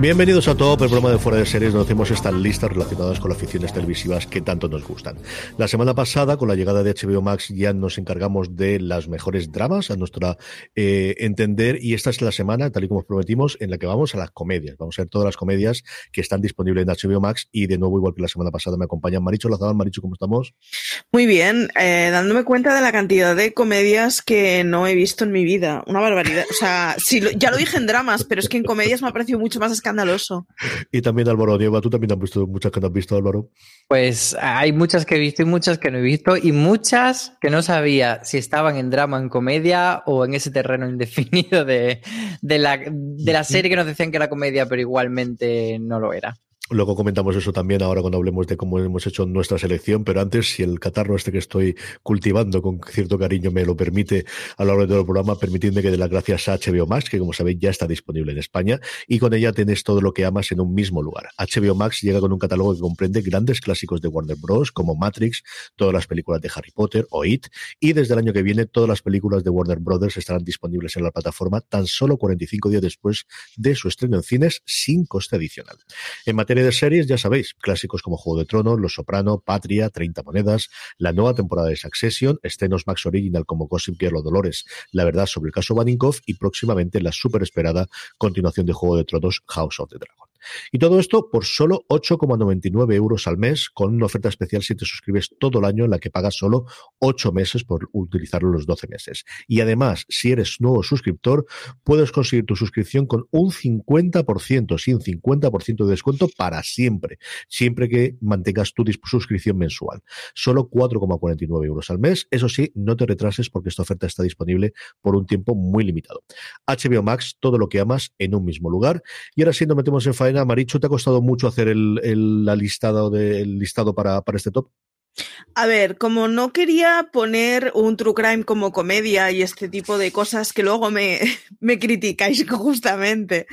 Bienvenidos a todo el programa de Fuera de Series, donde hacemos estas listas relacionadas con las ficciones televisivas que tanto nos gustan. La semana pasada, con la llegada de HBO Max, ya nos encargamos de las mejores dramas, a nuestra eh, entender, y esta es la semana, tal y como prometimos, en la que vamos a las comedias. Vamos a ver todas las comedias que están disponibles en HBO Max, y de nuevo, igual que la semana pasada, me acompañan Maricho Lazabal. Maricho, ¿cómo estamos? Muy bien, eh, dándome cuenta de la cantidad de comedias que no he visto en mi vida. Una barbaridad. O sea, sí, ya lo dije en dramas, pero es que en comedias me ha parecido mucho más escandaloso. Y también Álvaro Nieva, tú también has visto muchas que no has visto, Álvaro. Pues hay muchas que he visto y muchas que no he visto, y muchas que no sabía si estaban en drama, en comedia o en ese terreno indefinido de, de, la, de la serie que nos decían que era comedia, pero igualmente no lo era. Luego comentamos eso también ahora cuando hablemos de cómo hemos hecho nuestra selección, pero antes, si el catarro este que estoy cultivando con cierto cariño me lo permite a lo largo de todo el programa, permitidme que dé las gracias a HBO Max, que como sabéis ya está disponible en España, y con ella tienes todo lo que amas en un mismo lugar. HBO Max llega con un catálogo que comprende grandes clásicos de Warner Bros., como Matrix, todas las películas de Harry Potter o It, y desde el año que viene todas las películas de Warner Brothers estarán disponibles en la plataforma tan solo 45 días después de su estreno en cines sin coste adicional. En materia de series, ya sabéis, clásicos como Juego de Tronos, Los Soprano, Patria, 30 Monedas, la nueva temporada de Succession, estrenos Max Original como Gossip Girl Dolores, la verdad sobre el caso Baninkoff y próximamente la súper esperada continuación de Juego de Tronos House of the Dragon. Y todo esto por solo 8,99 euros al mes, con una oferta especial si te suscribes todo el año en la que pagas solo 8 meses por utilizarlo los 12 meses. Y además, si eres nuevo suscriptor, puedes conseguir tu suscripción con un 50%, sí, un 50% de descuento para siempre, siempre que mantengas tu suscripción mensual. Solo 4,49 euros al mes. Eso sí, no te retrases porque esta oferta está disponible por un tiempo muy limitado. HBO Max, todo lo que amas en un mismo lugar. Y ahora sí nos metemos en faena. Marichu, ¿te ha costado mucho hacer el, el, la listado de, el listado para, para este top? A ver, como no quería poner un true crime como comedia y este tipo de cosas que luego me, me criticáis justamente,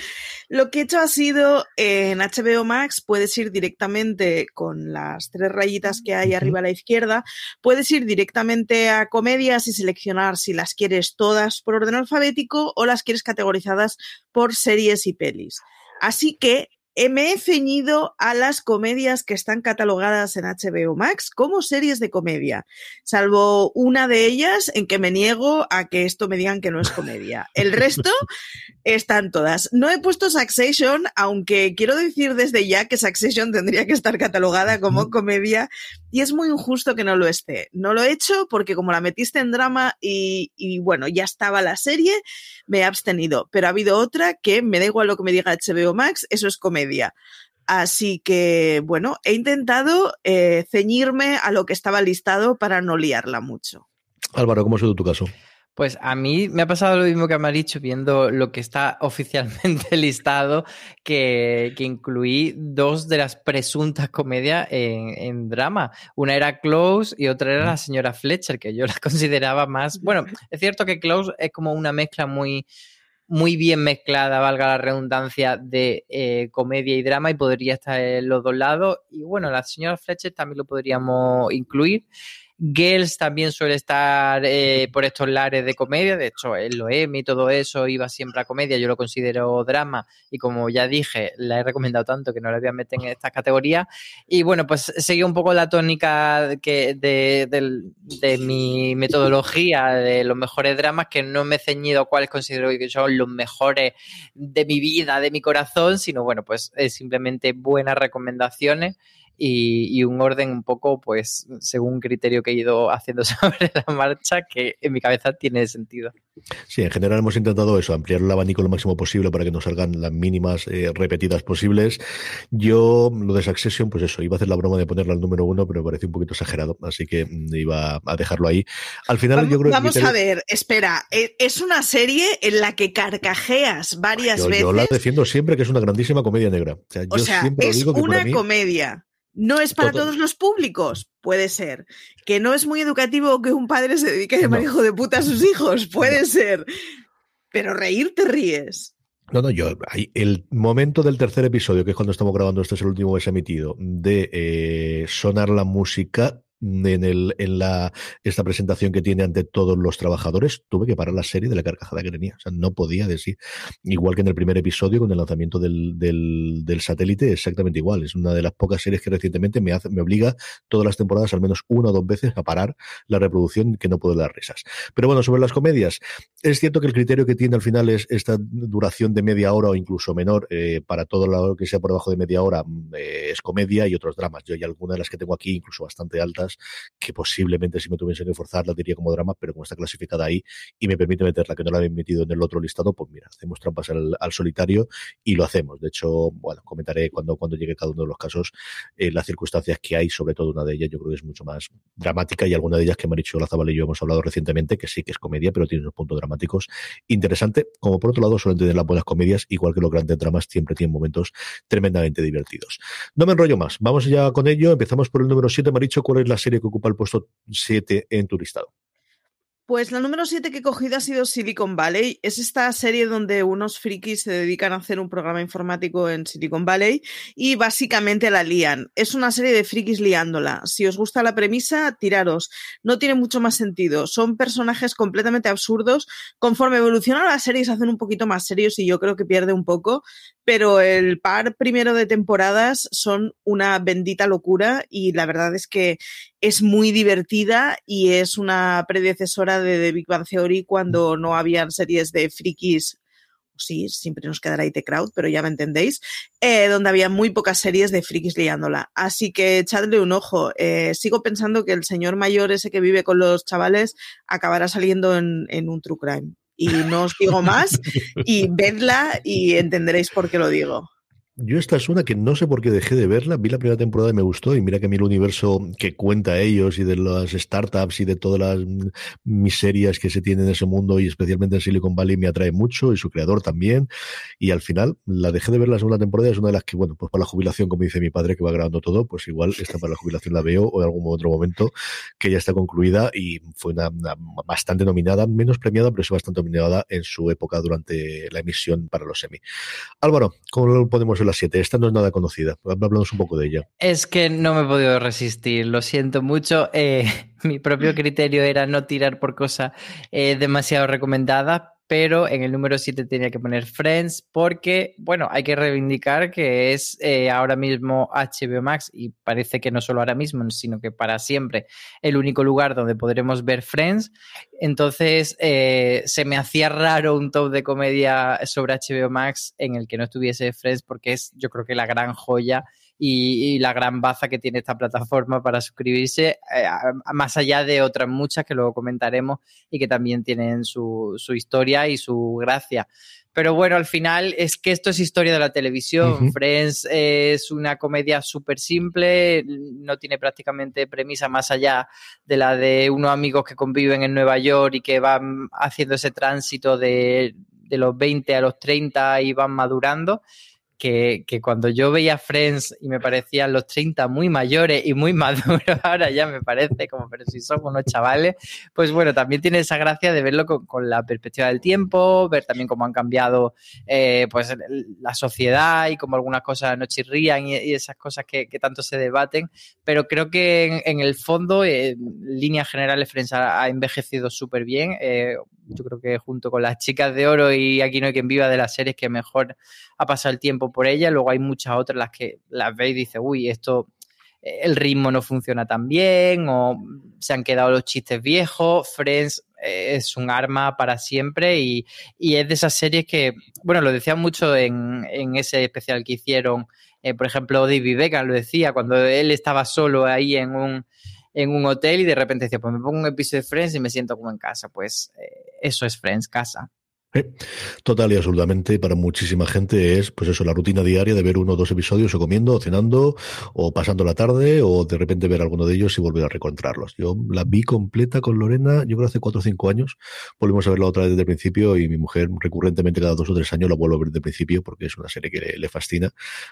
lo que he hecho ha sido en HBO Max puedes ir directamente con las tres rayitas que hay arriba a la izquierda, puedes ir directamente a comedias y seleccionar si las quieres todas por orden alfabético o las quieres categorizadas por series y pelis. Así que me he ceñido a las comedias que están catalogadas en HBO Max como series de comedia, salvo una de ellas en que me niego a que esto me digan que no es comedia. El resto están todas. No he puesto Succession, aunque quiero decir desde ya que Succession tendría que estar catalogada como comedia y es muy injusto que no lo esté. No lo he hecho porque como la metiste en drama y, y bueno, ya estaba la serie, me he abstenido. Pero ha habido otra que me da igual lo que me diga HBO Max, eso es comedia. Así que, bueno, he intentado eh, ceñirme a lo que estaba listado para no liarla mucho. Álvaro, ¿cómo ha sido tu caso? Pues a mí me ha pasado lo mismo que me ha dicho viendo lo que está oficialmente listado, que, incluí dos de las presuntas comedias en, en, drama. Una era Close y otra era La señora Fletcher, que yo la consideraba más... Bueno, es cierto que Close es como una mezcla muy muy bien mezclada, valga la redundancia, de eh, comedia y drama y podría estar en los dos lados. Y bueno, la señora Fletcher también lo podríamos incluir. Girls también suele estar eh, por estos lares de comedia, de hecho, el Loemi y todo eso iba siempre a comedia, yo lo considero drama y como ya dije, la he recomendado tanto que no la voy a meter en estas categorías. Y bueno, pues seguí un poco la tónica que de, mi metodología de los mejores dramas, que no me he ceñido a cuáles considero que son los mejores de mi vida, de mi corazón, sino bueno, pues es simplemente buenas recomendaciones y, un orden un poco, pues, según un criterio que he ido haciendo sobre la marcha, que en mi cabeza tiene sentido. Sí, en general hemos intentado eso, ampliar el abanico lo máximo posible para que nos salgan las mínimas eh, repetidas posibles. Yo, lo de Succession, pues eso, iba a hacer la broma de ponerla al número uno, pero me pareció un poquito exagerado, así que mm, iba a dejarlo ahí. Al final, vamos, yo creo Vamos a ver, espera, e, es una serie en la que carcajeas varias veces. Yo la defiendo siempre que es una grandísima comedia negra. O sea, es una comedia ¿No es para todos los públicos? Puede ser. ¿Que no es muy educativo que un padre se dedique de manejo de puta a sus hijos? Puede ser. Pero reír te ríes. No, no, yo, el momento del tercer episodio, que es cuando estamos grabando, este es el último que se ha emitido, de eh, sonar la música, en, el, en la, esta presentación que tiene ante todos los trabajadores, tuve que parar la serie de la carcajada que tenía. O sea, no podía decir. Igual que en el primer episodio con el lanzamiento del, del, satélite, exactamente igual. Es una de las pocas series que recientemente me, hace, me obliga todas las temporadas, al menos una o dos veces, a parar la reproducción que no puedo dar risas. Pero bueno, sobre las comedias, es cierto que el criterio que tiene al final es esta duración de media hora o incluso menor eh, para todo lo que sea por debajo de media hora mm, eh, es comedia y otros dramas. Yo hay algunas de las que tengo aquí, incluso bastante altas, que posiblemente si me tuviesen que forzar la diría como drama, pero como está clasificada ahí y me permite meterla que no la había metido en el otro listado, pues mira, hacemos trampas al, solitario y lo hacemos. De hecho, bueno, comentaré cuando, cuando llegue cada uno de los casos eh, las circunstancias que hay, sobre todo una de ellas yo creo que es mucho más dramática y alguna de ellas que Maricho Lazabal y yo hemos hablado recientemente, que sí que es comedia, pero tiene unos puntos dramáticos interesante, como por otro lado suelen tener las buenas comedias, igual que los grandes dramas siempre tienen momentos tremendamente divertidos. No me enrollo más, vamos ya con ello, empezamos por el número 7, Maricho, ¿cuál es la serie que ocupa el puesto 7 en tu listado? Pues la número 7 que he cogido ha sido Silicon Valley. Es esta serie donde unos frikis se dedican a hacer un programa informático en Silicon Valley y básicamente la lían. Es una serie de frikis liándola. Si os gusta la premisa, tiraros. No tiene mucho más sentido. Son personajes completamente absurdos. Conforme evolucionan las series, se hacen un poquito más serios y yo creo que pierde un poco. Pero el par primero de temporadas son una bendita locura y la verdad es que es muy divertida y es una predecesora de The Big Bang Theory cuando no habían series de frikis sí, siempre nos quedará IT Crowd, pero ya me entendéis, eh, donde había muy pocas series de frikis liándola. Así que echadle un ojo. Eh, sigo pensando que el señor mayor ese que vive con los chavales acabará saliendo en, en un True Crime. Y no os digo más, y vedla y entenderéis por qué lo digo. Yo esta es una que no sé por qué dejé de verla. Vi la primera temporada y me gustó. Y mira que a mí el universo que cuenta ellos y de las startups y de todas las miserias que se tienen en ese mundo y especialmente en Silicon Valley me atrae mucho y su creador también. Y al final la dejé de ver la segunda temporada. Es una de las que, bueno, pues para la jubilación, como dice mi padre que va grabando todo, pues igual esta para la jubilación la veo o en algún otro momento que ya está concluida y fue una, bastante nominada, menos premiada, pero sí bastante nominada en su época durante la emisión para los semi. Álvaro, ¿cómo podemos la 7. Esta no es nada conocida. Hablamos un poco de ella. Es que no me he podido resistir, lo siento mucho. Eh, mi propio criterio era no tirar por cosas eh, demasiado recomendadas, pero en el número 7 tenía que poner Friends porque, bueno, hay que reivindicar que es eh, ahora mismo HBO Max y parece que no solo ahora mismo, sino que para siempre el único lugar donde podremos ver Friends. Entonces, eh, se me hacía raro un top de comedia sobre HBO Max en el que no estuviese Friends porque es, yo creo que la gran joya y, la gran baza que tiene esta plataforma para suscribirse, eh, más allá de otras muchas que luego comentaremos y que también tienen su, historia y su gracia. Pero bueno, al final es que esto es historia de la televisión. Friends es una comedia súper simple, no tiene prácticamente premisa más allá de la de unos amigos que conviven en Nueva York y que van haciendo ese tránsito de, de los 20 a los 30 y van madurando que, que, cuando yo veía Friends y me parecían los 30 muy mayores y muy maduros, ahora ya me parece como, pero si son unos chavales, pues bueno, también tiene esa gracia de verlo con, la perspectiva del tiempo, ver también cómo han cambiado eh, pues la sociedad y cómo algunas cosas no chirrían y, esas cosas que, que, tanto se debaten, pero creo que en, el fondo, en líneas generales, Friends ha, envejecido súper bien. Eh, yo creo que junto con las chicas de oro y aquí no hay quien viva de las series que mejor ha pasado el tiempo por ella. Luego hay muchas otras las que las veis y dice, uy, esto eh, el ritmo no funciona tan bien o se han quedado los chistes viejos. Friends eh, es un arma para siempre y, es de esas series que, bueno, lo decía mucho en, ese especial que hicieron, eh, por ejemplo, David Beckham lo decía, cuando él estaba solo ahí en un, en un hotel y de repente decía, pues me pongo un episodio de Friends y me siento como en casa. Pues eso es Friends, casa. Total y absolutamente para muchísima gente es pues eso, la rutina diaria de ver uno o dos episodios o comiendo, o cenando, o pasando la tarde, o de repente ver alguno de ellos y volver a reencontrarlos. Yo la vi completa con Lorena, yo creo hace cuatro o cinco años, volvimos a verla otra vez desde el principio y mi mujer recurrentemente cada dos o tres años la vuelvo a ver desde el principio porque es una serie que le, le fascina.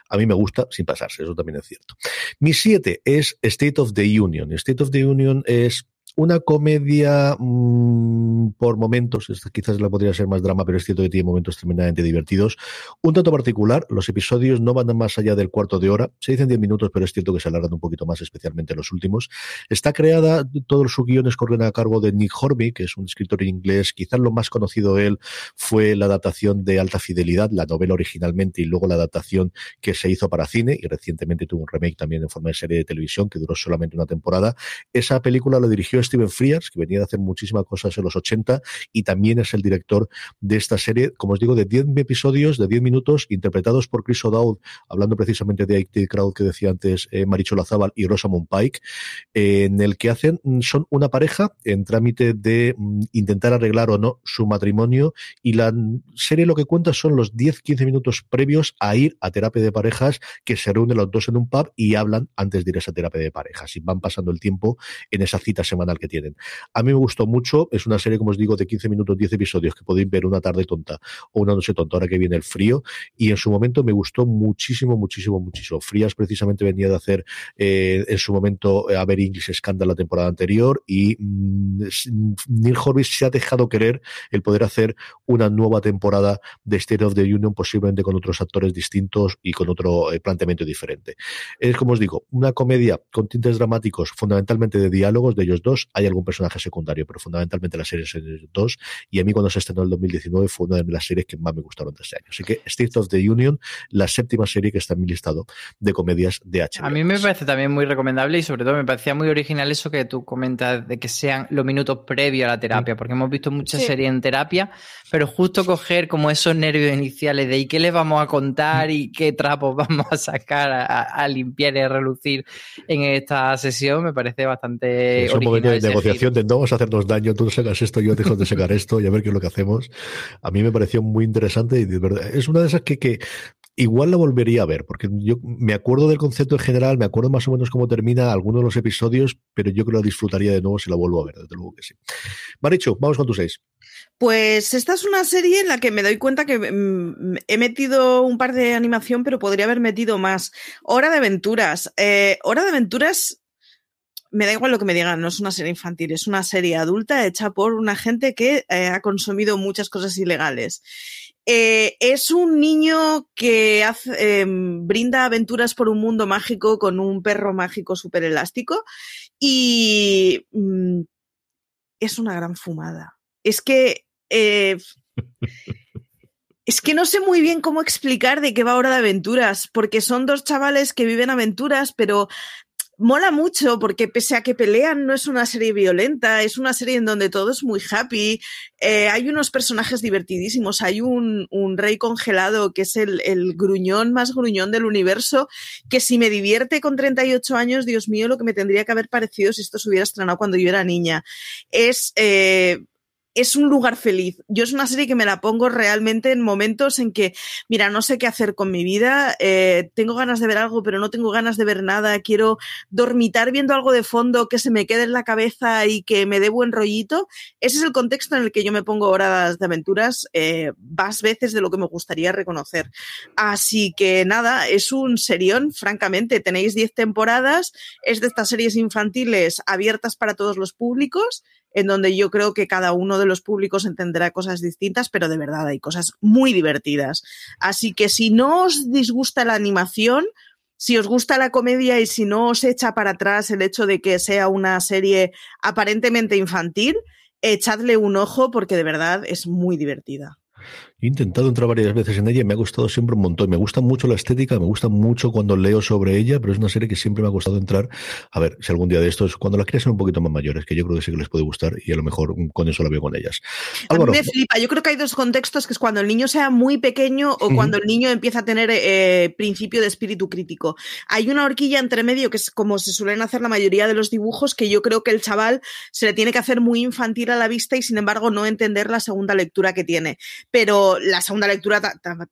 A mí me gusta sin pasarse, eso también es cierto. Mi siete es State of the Union. State of the Union es una comedia mmm, por momentos, quizás la podría ser más drama, pero es cierto que tiene momentos tremendamente divertidos. Un tanto particular, los episodios no van más allá del cuarto de hora, se dicen 10 minutos, pero es cierto que se alargan un poquito más, especialmente los últimos. Está creada, todos sus guiones corren a cargo de Nick Horby, que es un escritor inglés, quizás lo más conocido de él fue la adaptación de Alta Fidelidad, la novela originalmente y luego la adaptación que se hizo para cine y recientemente tuvo un remake también en forma de serie de televisión que duró solamente una temporada. Esa película la dirigió Steven Frears, que venía de hacer muchísimas cosas en los 80 y también es el director de esta serie, como os digo, de 10 episodios, de 10 minutos, interpretados por Chris O'Dowd, hablando precisamente de IT Crowd que decía antes eh, Marichola Zabal y Rosamund Pike, en el que hacen, mm, son una pareja en trámite de mm, intentar arreglar o no su matrimonio y la serie lo que cuenta son los 10-15 minutos previos a ir a terapia de parejas que se reúnen los dos en un pub y hablan antes de ir a esa terapia de parejas y van pasando el tiempo en esa cita semanal que tienen. A mí me gustó mucho, es una serie, como os digo, de 15 minutos, 10 episodios que podéis ver una tarde tonta o una noche tonta, ahora que viene el frío, y en su momento me gustó muchísimo, muchísimo, muchísimo. Frías precisamente venía de hacer eh, en su momento a ver English Scandal la temporada anterior y mm, Neil Horvis se ha dejado querer el poder hacer una nueva temporada de State of the Union, posiblemente con otros actores distintos y con otro eh, planteamiento diferente. Es como os digo, una comedia con tintes dramáticos, fundamentalmente de diálogos de ellos dos. Hay algún personaje secundario, pero fundamentalmente la serie es dos. Y a mí cuando se estrenó en el 2019 fue una de las series que más me gustaron de este año. Así que State of the Union, la séptima serie que está en mi listado de comedias de HBO. A mí me parece también muy recomendable y sobre todo me parecía muy original eso que tú comentas de que sean los minutos previos a la terapia, porque hemos visto muchas series en terapia, pero justo coger como esos nervios iniciales de ¿y qué les vamos a contar y qué trapos vamos a sacar a, limpiar y a relucir en esta sesión me parece bastante original negociación de no vamos a hacernos daño, tú no sacas esto, yo dejo de sacar esto y a ver qué es lo que hacemos. A mí me pareció muy interesante y de verdad, es una de esas que, que igual la volvería a ver, porque yo me acuerdo del concepto en general, me acuerdo más o menos cómo termina algunos de los episodios, pero yo creo que lo disfrutaría de nuevo si la vuelvo a ver, desde luego que sí. Maricho, vamos con tus seis. Pues esta es una serie en la que me doy cuenta que mm, he metido un par de animación, pero podría haber metido más. Hora de aventuras. Eh, Hora de aventuras me da igual lo que me digan, no es una serie infantil, es una serie adulta hecha por una gente que eh, ha consumido muchas cosas ilegales. Eh, es un niño que em, brinda aventuras por un mundo mágico con un perro mágico súper elástico y mm, es una gran fumada. Es que eh, Es que no sé muy bien cómo explicar de qué va Hora de Aventuras, porque son dos chavales que viven aventuras, pero mola mucho porque pese a que pelean no es una serie violenta, es una serie en donde todo es muy happy, eh, hay unos personajes divertidísimos, hay un, un rey congelado que es el, el, gruñón más gruñón del universo, que si me divierte con 38 años, Dios mío, lo que me tendría que haber parecido si esto se hubiera estrenado cuando yo era niña. Es... Eh, es un lugar feliz. Yo es una serie que me la pongo realmente en momentos en que, mira, no sé qué hacer con mi vida, eh, tengo ganas de ver algo, pero no tengo ganas de ver nada, quiero dormitar viendo algo de fondo que se me quede en la cabeza y que me dé buen rollito. Ese es el contexto en el que yo me pongo horas de aventuras eh, más veces de lo que me gustaría reconocer. Así que nada, es un serión, francamente. Tenéis 10 temporadas, es de estas series infantiles abiertas para todos los públicos en donde yo creo que cada uno de los públicos entenderá cosas distintas, pero de verdad hay cosas muy divertidas. Así que si no os disgusta la animación, si os gusta la comedia y si no os echa para atrás el hecho de que sea una serie aparentemente infantil, echadle un ojo porque de verdad es muy divertida. He intentado entrar varias veces en ella y me ha gustado siempre un montón. Me gusta mucho la estética, me gusta mucho cuando leo sobre ella, pero es una serie que siempre me ha gustado entrar. A ver, si algún día de estos, cuando las quieras ser un poquito más mayores, que yo creo que sí que les puede gustar y a lo mejor con eso la veo con ellas. a mí me flipa. Yo creo que hay dos contextos, que es cuando el niño sea muy pequeño o cuando el niño empieza a tener eh, principio de espíritu crítico. Hay una horquilla entre medio que es como se suelen hacer la mayoría de los dibujos, que yo creo que el chaval se le tiene que hacer muy infantil a la vista y sin embargo no entender la segunda lectura que tiene. Pero la segunda lectura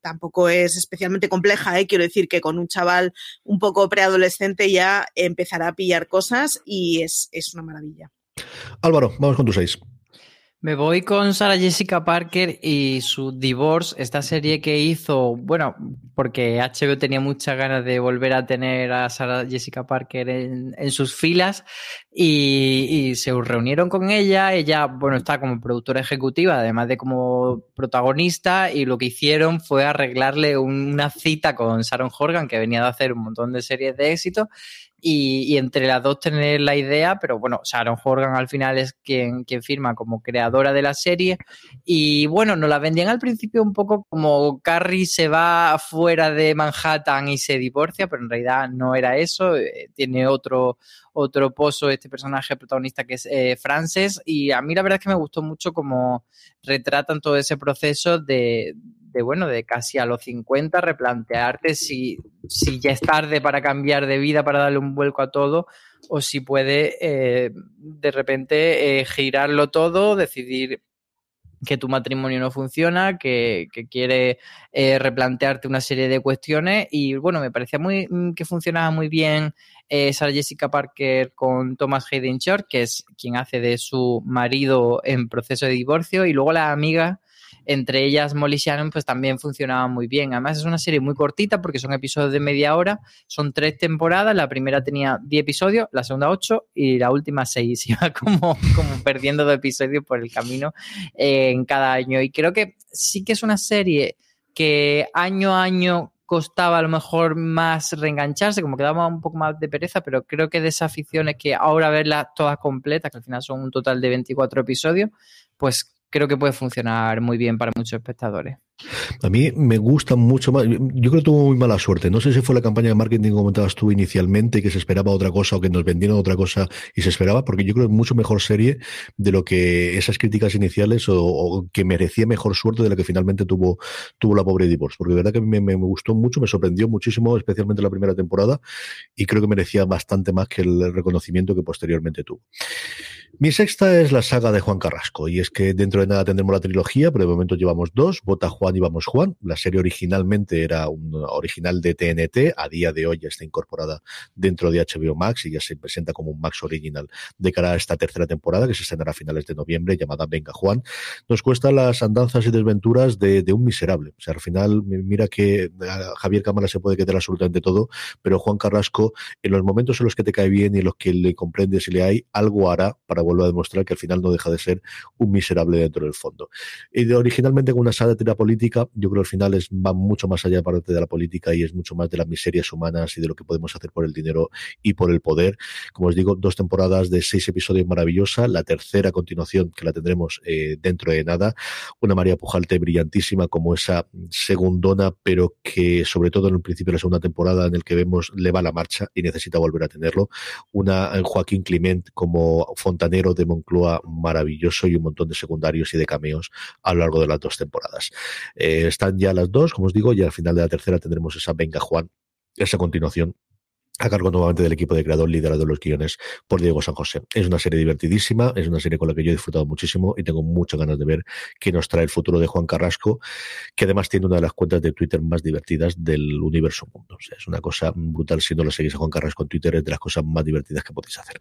tampoco es especialmente compleja, ¿eh? quiero decir que con un chaval un poco preadolescente ya empezará a pillar cosas y es, es una maravilla. Álvaro, vamos con tus seis. Me voy con Sarah Jessica Parker y su Divorce, esta serie que hizo, bueno, porque HBO tenía muchas ganas de volver a tener a Sarah Jessica Parker en, en sus filas y, y, se reunieron con ella. Ella, bueno, está como productora ejecutiva, además de como protagonista, y lo que hicieron fue arreglarle una cita con Sharon Horgan, que venía de hacer un montón de series de éxito, y, entre las dos tener la idea, pero bueno, Sharon Horgan al final es quien, quien firma como creadora de la serie. Y bueno, nos la vendían al principio un poco como Carrie se va fuera de Manhattan y se divorcia, pero en realidad no era eso, eh, tiene otro, otro pozo este personaje protagonista que es eh, Frances. Y a mí la verdad es que me gustó mucho como retratan todo ese proceso de, de bueno, de casi a los 50, replantearte si, si ya es tarde para cambiar de vida, para darle un vuelco a todo, o si puede eh, de repente eh, girarlo todo, decidir que tu matrimonio no funciona, que, que quiere eh, replantearte una serie de cuestiones. Y bueno, me parecía muy mm, que funcionaba muy bien eh, Sarah Jessica Parker con Thomas Hayden Short, que es quien hace de su marido en proceso de divorcio. Y luego la amiga entre ellas Molly Shannon, pues también funcionaba muy bien. Además, es una serie muy cortita porque son episodios de media hora, son tres temporadas, la primera tenía 10 episodios, la segunda 8 y la última 6. Iba como, como perdiendo dos episodios por el camino eh, en cada año. Y creo que sí que es una serie que año a año costaba a lo mejor más reengancharse, como que daba un poco más de pereza, pero creo que de esas aficiones que ahora verlas todas completas, que al final son un total de 24 episodios, pues creo que puede funcionar muy bien para muchos espectadores. A mí me gusta mucho más. Yo creo que tuvo muy mala suerte. No sé si fue la campaña de marketing que comentabas tú inicialmente, que se esperaba otra cosa o que nos vendieron otra cosa y se esperaba, porque yo creo que es mucho mejor serie de lo que esas críticas iniciales o, que merecía mejor suerte de la que finalmente tuvo, tuvo la pobre Divorce. Porque de verdad que me, me, gustó mucho, me sorprendió muchísimo, especialmente la primera temporada, y creo que merecía bastante más que el reconocimiento que posteriormente tuvo. Mi sexta es la saga de Juan Carrasco, y es que dentro de nada tendremos la trilogía, pero de momento llevamos dos, Vota Juan y Vamos Juan. La serie originalmente era un original de TNT, a día de hoy ya está incorporada dentro de HBO Max y ya se presenta como un Max Original de cara a esta tercera temporada que se estrenará a finales de noviembre, llamada Venga Juan. Nos cuesta las andanzas y desventuras de, un miserable. O sea, al final, mira que Javier Cámara se puede quedar absolutamente todo, pero Juan Carrasco, en los momentos en los que te cae bien y en los que le comprendes y le hay, algo hará para para volver a demostrar que al final no deja de ser un miserable dentro del fondo. Y originalmente con una sátira política, yo creo que al final es, va mucho más allá de parte de la política y es mucho más de las miserias humanas y de lo que podemos hacer por el dinero y por el poder. Como os digo, dos temporadas de seis episodios maravillosa, la tercera continuación que la tendremos eh, dentro de nada, una María Pujalte brillantísima como esa segundona, pero que sobre todo en el principio de la segunda temporada en el que vemos le va la marcha y necesita volver a tenerlo, una eh, Joaquín Clement como de Moncloa maravilloso y un montón de secundarios y de cameos a lo largo de las dos temporadas. Eh, están ya las dos, como os digo, y al final de la tercera tendremos esa Venga Juan, esa continuación a cargo nuevamente del equipo de creador liderado los guiones por Diego San José. Es una serie divertidísima, es una serie con la que yo he disfrutado muchísimo y tengo muchas ganas de ver qué nos trae el futuro de Juan Carrasco, que además tiene una de las cuentas de Twitter más divertidas del universo mundo. O sea, es una cosa brutal si no lo seguís a Juan Carrasco en Twitter, es de las cosas más divertidas que podéis hacer.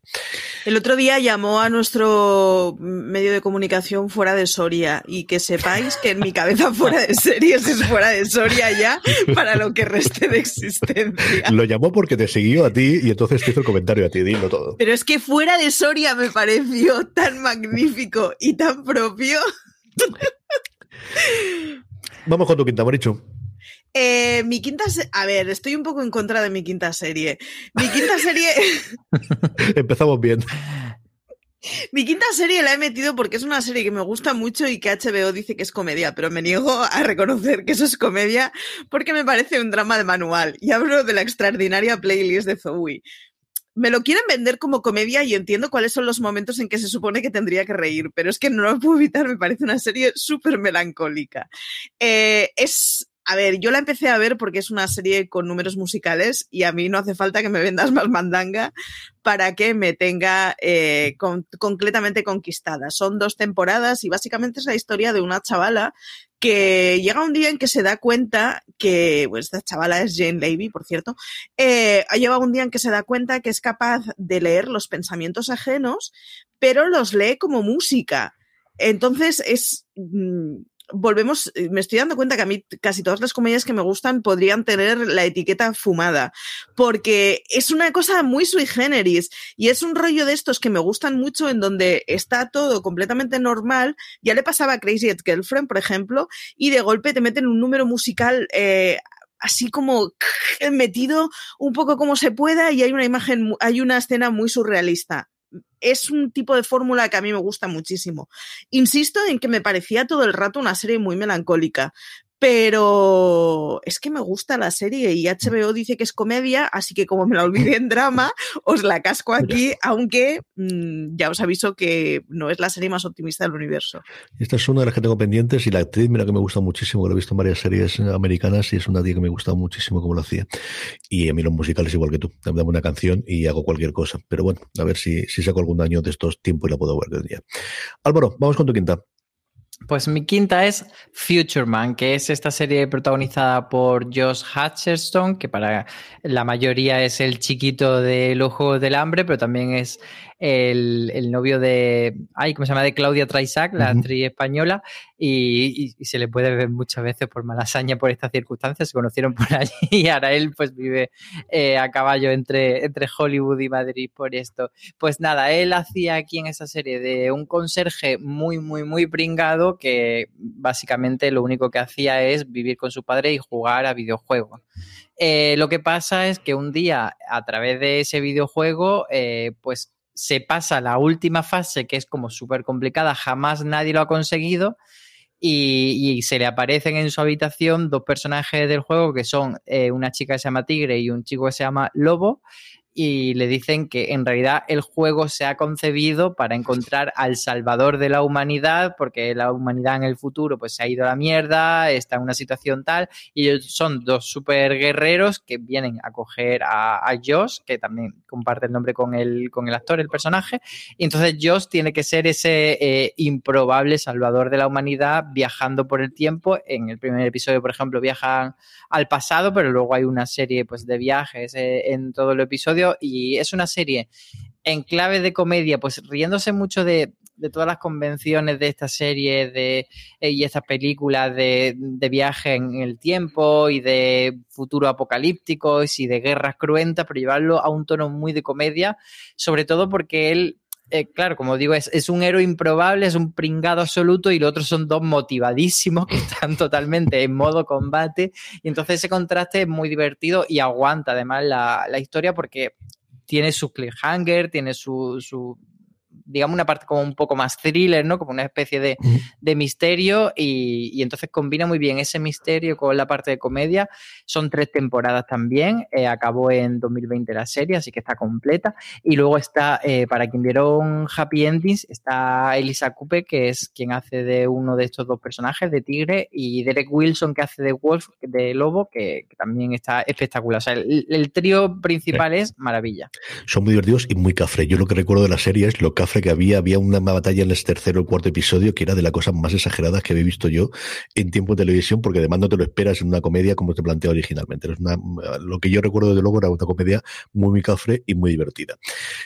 El otro día llamó a nuestro medio de comunicación fuera de Soria y que sepáis que en mi cabeza fuera de series es fuera de Soria ya para lo que reste de existencia. Lo llamó porque te siguió a ti y entonces te hizo el comentario a ti, dilo todo. Pero es que fuera de Soria me pareció tan magnífico y tan propio. Vamos con tu quinta, Moricho. Eh, mi quinta a ver, estoy un poco en contra de mi quinta serie. Mi quinta serie. Empezamos bien. Mi quinta serie la he metido porque es una serie que me gusta mucho y que HBO dice que es comedia, pero me niego a reconocer que eso es comedia porque me parece un drama de manual. Y hablo de la extraordinaria playlist de Zoe. Me lo quieren vender como comedia y entiendo cuáles son los momentos en que se supone que tendría que reír, pero es que no lo puedo evitar, me parece una serie súper melancólica. Eh, es a ver, yo la empecé a ver porque es una serie con números musicales y a mí no hace falta que me vendas más mandanga para que me tenga eh, completamente conquistada. Son dos temporadas y básicamente es la historia de una chavala que llega un día en que se da cuenta que, pues esta chavala es Jane Levy, por cierto, eh, llega un día en que se da cuenta que es capaz de leer los pensamientos ajenos, pero los lee como música. Entonces es, mm, volvemos, eh, me estoy dando cuenta que a mí casi todas las comedias que me gustan podrían tener la etiqueta fumada, porque es una cosa muy sui generis y es un rollo de estos que me gustan mucho en donde está todo completamente normal. Ya le pasaba a Crazy Ex Girlfriend, por ejemplo, y de golpe te meten un número musical eh, así como metido un poco como se pueda y hay una imagen, hay una escena muy surrealista es un tipo de fórmula que a mí me gusta muchísimo. Insisto en que me parecía todo el rato una serie muy melancólica, pero es que me gusta la serie y HBO dice que es comedia, así que como me la olvidé en drama, os la casco aquí, aunque mmm, ya os aviso que no es la serie más optimista del universo. Esta es una de las que tengo pendientes y la actriz, mira que me gusta muchísimo, que lo he visto en varias series americanas y es una tía que me gusta muchísimo como lo hacía. Y a mí los musicales igual que tú, dame una canción y hago cualquier cosa. Pero bueno, a ver si, si saco algún año de estos tiempos y la puedo ver de día. Álvaro, vamos con tu quinta. Pues mi quinta es Future Man, que es esta serie protagonizada por Josh Hutcherson, que para la mayoría es el chiquito de Los Juegos del Hambre, pero también es el, novio de, ay, ¿cómo se llama? De Claudia Traisac, la actriz española, y, se le puede ver muchas veces por malasaña por estas circunstancias, se conocieron por allí y ahora él pues vive eh, a caballo entre, entre Hollywood y Madrid por esto. Pues nada, él hacía aquí en esa serie de un conserje muy, muy, muy pringado que básicamente lo único que hacía es vivir con su padre y jugar a videojuegos. Eh, lo que pasa es que un día, a través de ese videojuego, eh, pues se pasa la última fase, que es como súper complicada, jamás nadie lo ha conseguido, y, se le aparecen en su habitación dos personajes del juego que son eh, una chica que se llama Tigre y un chico que se llama Lobo, y le dicen que en realidad el juego se ha concebido para encontrar al salvador de la humanidad, porque la humanidad en el futuro pues se ha ido a la mierda, está en una situación tal, y son dos super guerreros que vienen a coger a, Josh, que también comparte el nombre con el, con el actor, el personaje, y entonces Josh tiene que ser ese eh, improbable salvador de la humanidad viajando por el tiempo. En el primer episodio, por ejemplo, viajan al pasado, pero luego hay una serie pues, de viajes eh, en todo el episodio y es una serie en clave de comedia, pues riéndose mucho de, todas las convenciones de esta serie de, eh, y estas películas de, de, viaje en el tiempo y de futuro apocalípticos y de guerras cruentas, pero llevarlo a un tono muy de comedia, sobre todo porque él eh, claro, como digo, es, un héroe improbable, es un pringado absoluto y los otros son dos motivadísimos que están totalmente en modo combate. Y entonces ese contraste es muy divertido y aguanta además la, la historia porque tiene su cliffhanger, tiene su digamos, una parte como un poco más thriller, ¿no? Como una especie de, de misterio y, y, entonces combina muy bien ese misterio con la parte de comedia. Son tres temporadas también, eh, acabó en 2020 la serie, así que está completa. Y luego está, eh, para quien vieron Happy Endings, está Elisa Coupe, que es quien hace de uno de estos dos personajes, de Tigre, y Derek Wilson, que hace de Wolf, de Lobo, que, que también está espectacular. O sea, el, el trío principal es maravilla. Son muy divertidos y muy cafre. Yo lo que recuerdo de la serie es lo cafre que había, había una batalla en el tercero o cuarto episodio que era de las cosas más exageradas que había visto yo en tiempo de televisión, porque además no te lo esperas en una comedia como te plantea originalmente. Lo que yo recuerdo de luego era una comedia muy, muy cafre y muy divertida.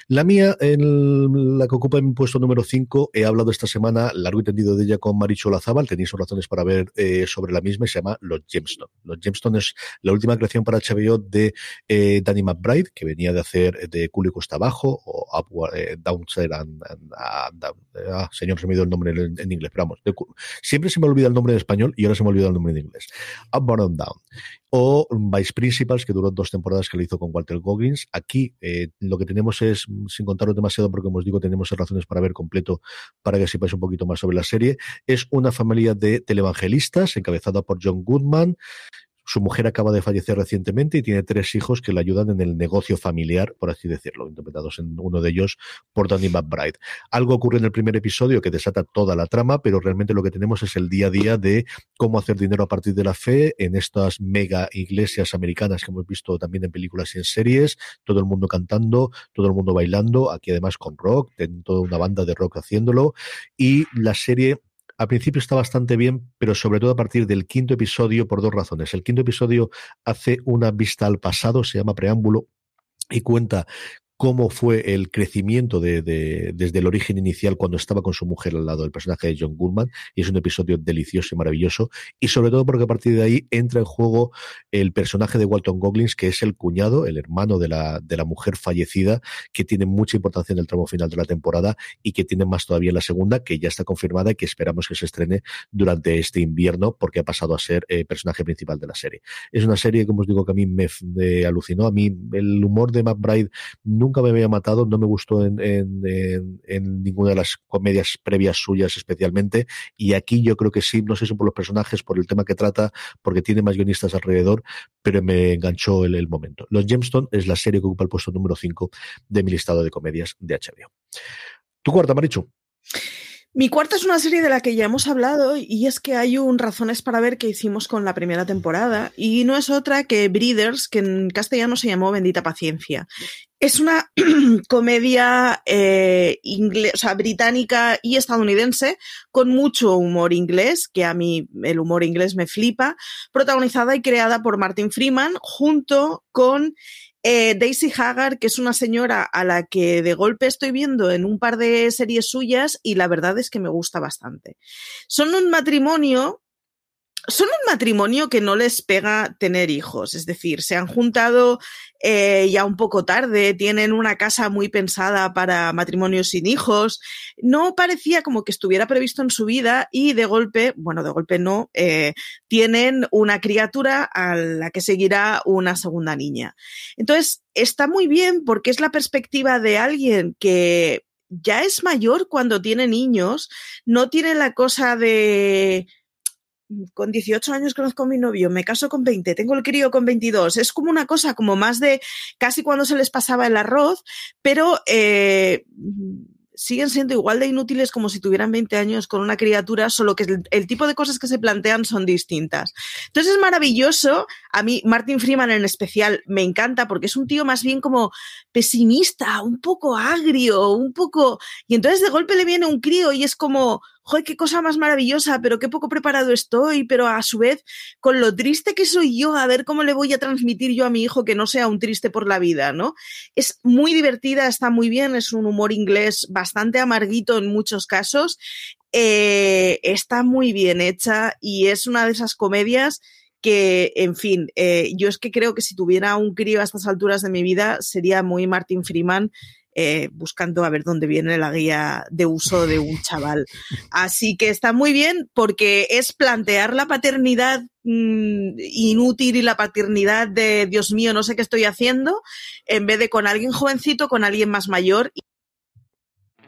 La mía, la que ocupa mi puesto número 5, he hablado esta semana largo y tendido de ella con Maricho Lazábal, tenéis razones para ver eh, sobre la misma y se llama Los Gemstones. Los Gemstones es la última creación para HBO de eh, Danny McBride, que venía de hacer de Culo y Costa Abajo o Upward, eh, Downside and, ah, señor, se me ha ido el nombre en, inglés, pero vamos, siempre se me olvida el nombre en español y ahora se me olvida el nombre en inglés. Upward and Down o Vice Principals, que duró dos temporadas que lo hizo con Walter Goggins. Aquí eh, lo que tenemos es, sin contaros demasiado, porque como os digo, tenemos razones para ver completo para que sepáis un poquito más sobre la serie. Es una familia de televangelistas encabezada por John Goodman. Su mujer acaba de fallecer recientemente y tiene tres hijos que le ayudan en el negocio familiar, por así decirlo, interpretados en uno de ellos por Danny McBride. Algo ocurre en el primer episodio que desata toda la trama, pero realmente lo que tenemos es el día a día de cómo hacer dinero a partir de la fe en estas mega iglesias americanas que hemos visto también en películas y en series, todo el mundo cantando, todo el mundo bailando, aquí además con rock, toda una banda de rock haciéndolo, y la serie al principio está bastante bien, pero sobre todo a partir del quinto episodio por dos razones. El quinto episodio hace una vista al pasado, se llama preámbulo, y cuenta cómo fue el crecimiento de, de, desde el origen inicial cuando estaba con su mujer al lado del personaje de John Goodman y es un episodio delicioso y maravilloso y sobre todo porque a partir de ahí entra en juego el personaje de Walton Goggins que es el cuñado, el hermano de la, de la mujer fallecida que tiene mucha importancia en el tramo final de la temporada y que tiene más todavía en la segunda que ya está confirmada y que esperamos que se estrene durante este invierno porque ha pasado a ser eh, personaje principal de la serie. Es una serie, como os digo, que a mí me, me alucinó, a mí el humor de McBride no nunca me había matado, no me gustó en, ninguna de las comedias previas suyas especialmente, y aquí yo creo que sí, no sé si por los personajes, por el tema que trata, porque tiene más guionistas alrededor, pero me enganchó el, el momento. Los Gemstone es la serie que ocupa el puesto número 5 de mi listado de comedias de HBO. ¿Tu cuarta, Marichu? Mi cuarta es una serie de la que ya hemos hablado y es que hay un Razones para ver que hicimos con la primera temporada y no es otra que Breeders, que en castellano se llamó Bendita Paciencia. Es una comedia eh, británica y estadounidense con mucho humor inglés, que a mí el humor inglés me flipa, protagonizada y creada por Martin Freeman junto con eh, Daisy Haggard, que es una señora a la que de golpe estoy viendo en un par de series suyas y la verdad es que me gusta bastante. Son un matrimonio son un matrimonio que no les pega tener hijos, es decir, se han juntado eh, ya un poco tarde, tienen una casa muy pensada para matrimonios sin hijos, no parecía como que estuviera previsto en su vida y de golpe, bueno, de golpe no, eh, tienen una criatura a la que seguirá una segunda niña. Entonces, está muy bien porque es la perspectiva de alguien que ya es mayor cuando tiene niños, no tiene la cosa de con 18 años conozco a mi novio, me caso con 20, tengo el crío con 22. Es como una cosa como más de casi cuando se les pasaba el arroz, pero eh, siguen siendo igual de inútiles como si tuvieran 20 años con una criatura, solo que el, el, tipo de cosas que se plantean son distintas. Entonces es maravilloso. A mí, Martin Freeman en especial, me encanta porque es un tío más bien como pesimista, un poco agrio, un poco... Y entonces de golpe le viene un crío y es como, joder, qué cosa más maravillosa, pero qué poco preparado estoy, pero a su vez, con lo triste que soy yo, a ver cómo le voy a transmitir yo a mi hijo que no sea un triste por la vida, ¿no? Es muy divertida, está muy bien, es un humor inglés bastante amarguito en muchos casos, eh, está muy bien hecha y es una de esas comedias que, en fin, eh, yo es que creo que si tuviera un crío a estas alturas de mi vida sería muy Martin Freeman eh, buscando a ver dónde viene la guía de uso de un chaval. Así que está muy bien porque es plantear la paternidad mm, inútil y la paternidad de Dios mío, no sé qué estoy haciendo, en vez de con alguien jovencito, con alguien más mayor.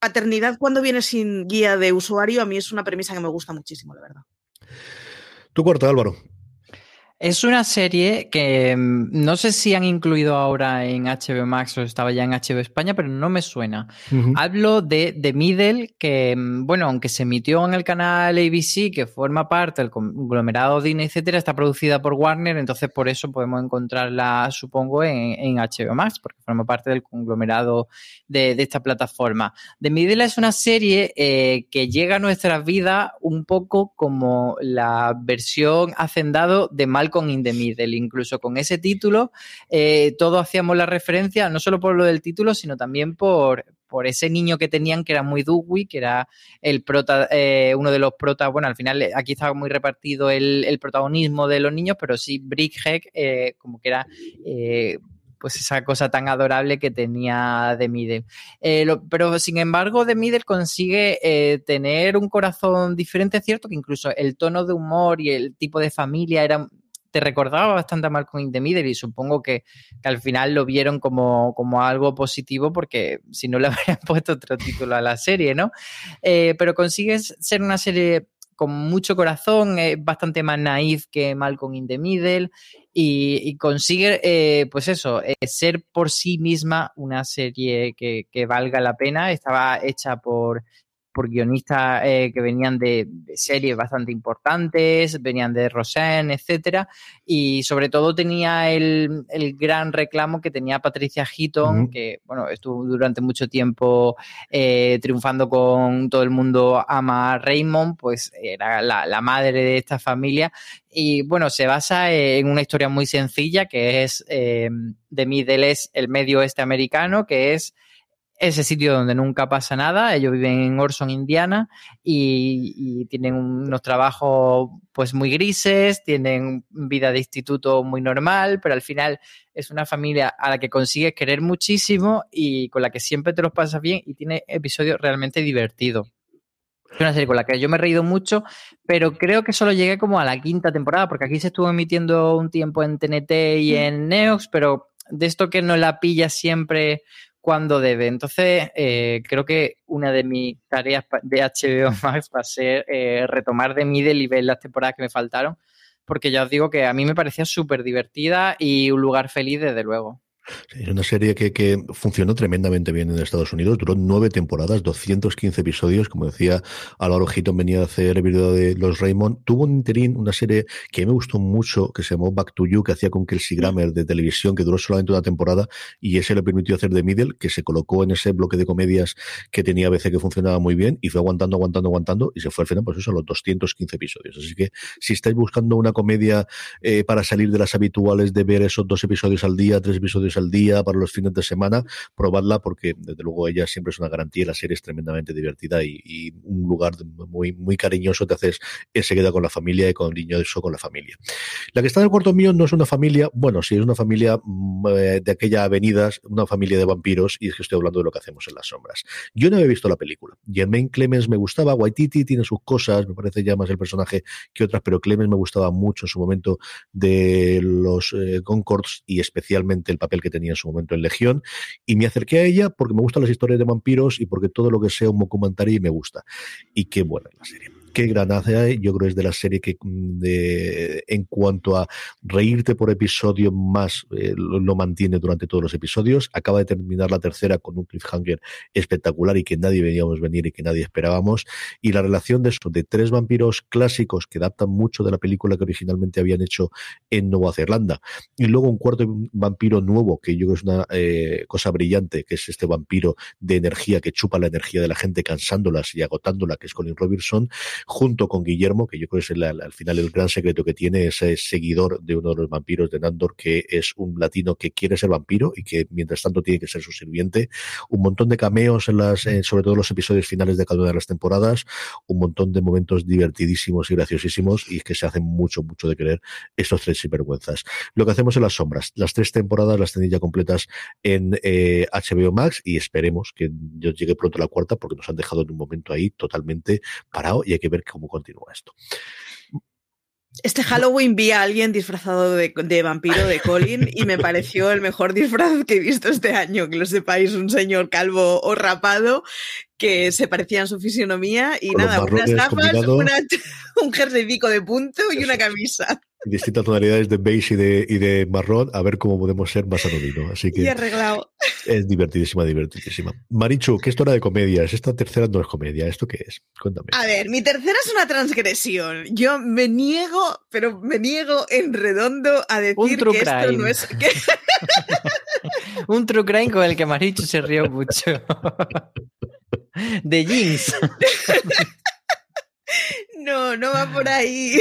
Paternidad cuando viene sin guía de usuario, a mí es una premisa que me gusta muchísimo, de verdad. Tu cuarto, Álvaro. Es una serie que mm, no sé si han incluido ahora en HBO Max o estaba ya en HBO España, pero no me suena. Hablo de The Middle, que, mm, bueno, aunque se emitió en el canal ABC, que forma parte del conglomerado Disney, etcétera, está producida por Warner, entonces por eso podemos encontrarla, supongo, en, HBO Max, porque forma parte del conglomerado de, esta plataforma. The Middle es una serie eh, que llega a nuestras vidas un poco como la versión hacendado de Mal con in the Middle. Incluso con ese título, eh, todos hacíamos la referencia, no solo por lo del título, sino también por, por ese niño que tenían que era muy Dewey, que era el prota, eh, uno de los protas, bueno, al final eh, aquí estaba muy repartido el, protagonismo de los niños, pero sí Brickhead, como que era pues esa cosa tan adorable que tenía de Middle. pero sin embargo, de Middle consigue tener un corazón diferente, cierto que incluso el tono de humor y el tipo de familia era te recordaba bastante a Malcolm in the Middle y supongo que, al final lo vieron como, algo positivo porque si no le habrían puesto otro título a la serie, ¿no? Eh, pero consigues ser una serie con mucho corazón, bastante más naif que Malcolm in the Middle y, consigue, eh, pues eso, eh, ser por sí misma una serie que valga la pena. Estaba hecha por por guionistas eh, que venían de, series bastante importantes, venían de Roseanne, etcétera, y sobre todo tenía el, gran reclamo que tenía Patricia Heaton, que bueno, estuvo durante mucho tiempo eh, triunfando con todo el mundo ama a Raymond, pues era la, madre de esta familia, y bueno, se basa en una historia muy sencilla que es eh, de Middle es el medio oeste americano, que es ese sitio donde nunca pasa nada. Ellos viven en Orson, Indiana, y, tienen unos trabajos pues muy grises, tienen vida de instituto muy normal, pero al final es una familia a la que consigues querer muchísimo y con la que siempre te los pasas bien y tiene episodios realmente divertidos. Es una serie con la que yo me he reído mucho, pero creo que solo llegué como a la quinta temporada, porque aquí se estuvo emitiendo un tiempo en TNT y en Neox, pero de esto que no la pilla siempre cuando debe. Entonces, eh, creo que una de mis tareas de HBO Max va a ser eh, retomar de mi y ver las temporadas que me faltaron, porque ya os digo que a mí me parecía súper divertida y un lugar feliz, desde luego. Es una serie que, funcionó tremendamente bien en Estados Unidos, duró nueve temporadas, 215 episodios, como decía Álvaro Hitton venía a hacer el video de Los Raymond, tuvo un interín, una serie que me gustó mucho, que se llamó Back to You, que hacía con Kelsey Grammer de televisión, que duró solamente una temporada, y ese le permitió hacer de Middle, que se colocó en ese bloque de comedias que tenía a veces que funcionaba muy bien, y fue aguantando, aguantando, aguantando, y se fue al final, pues eso, los 215 episodios. Así que si estáis buscando una comedia eh, para salir de las habituales de ver esos dos episodios al día, tres episodios al día para los fines de semana, probadla porque desde luego ella siempre es una garantía, la serie es tremendamente divertida y, un lugar muy, muy cariñoso te haces enseguida con la familia y con eso con la familia. La que está en el cuarto mío no es una familia, bueno, sí es una familia mm, eh, de aquella avenidas, una familia de vampiros y es que estoy hablando de lo que hacemos en las sombras. Yo no he visto la película. Germain Clemens me gustaba, Waititi tiene sus cosas, me parece ya más el personaje que otras, pero Clemens me gustaba mucho en su momento de los eh, Concords y especialmente el papel que tenía en su momento en Legión, y me acerqué a ella porque me gustan las historias de vampiros y porque todo lo que sea un documental me gusta. Y qué buena la serie qué gran hay. Yo creo que es de la serie que mm, de, en cuanto a reírte por episodio más eh, lo, mantiene durante todos los episodios. Acaba de terminar la tercera con un cliffhanger espectacular y que nadie veníamos venir y que nadie esperábamos. Y la relación de eso, de tres vampiros clásicos que adaptan mucho de la película que originalmente habían hecho en Nueva Zelanda. Y luego un cuarto vampiro nuevo, que yo creo que es una eh, cosa brillante, que es este vampiro de energía que chupa la energía de la gente cansándolas y agotándola, que es Colin Robertson junto con Guillermo, que yo creo que es al final el gran secreto que tiene, ese seguidor de uno de los vampiros de Nandor, que es un latino que quiere ser vampiro y que mientras tanto tiene que ser su sirviente. Un montón de cameos en las, sobre todo los episodios finales de cada una de las temporadas, un montón de momentos divertidísimos y graciosísimos, y que se hacen mucho, mucho de querer estos tres sinvergüenzas. Lo que hacemos en las sombras, las tres temporadas las tenéis ya completas en HBO eh, Max y esperemos que yo llegue pronto la cuarta porque nos han dejado en un momento ahí totalmente parado y hay que ver cómo continúa esto. Este Halloween vi a alguien disfrazado de, vampiro de Colin y me pareció el mejor disfraz que he visto este año, que lo sepáis, un señor calvo o rapado que se parecía en su fisionomía y nada, unas gafas, un jersey de punto y una camisa distintas tonalidades de beige y de, y de marrón, a ver cómo podemos ser más anodino. Así que arreglado. es divertidísima, divertidísima. Marichu, ¿qué historia de comedia? ¿Es esta tercera no es comedia? ¿Esto qué es? Cuéntame. A ver, mi tercera es una transgresión. Yo me niego, pero me niego en redondo a decir que esto no es. Un true crime con el que Marichu se rió mucho. de jeans. No, no va por ahí.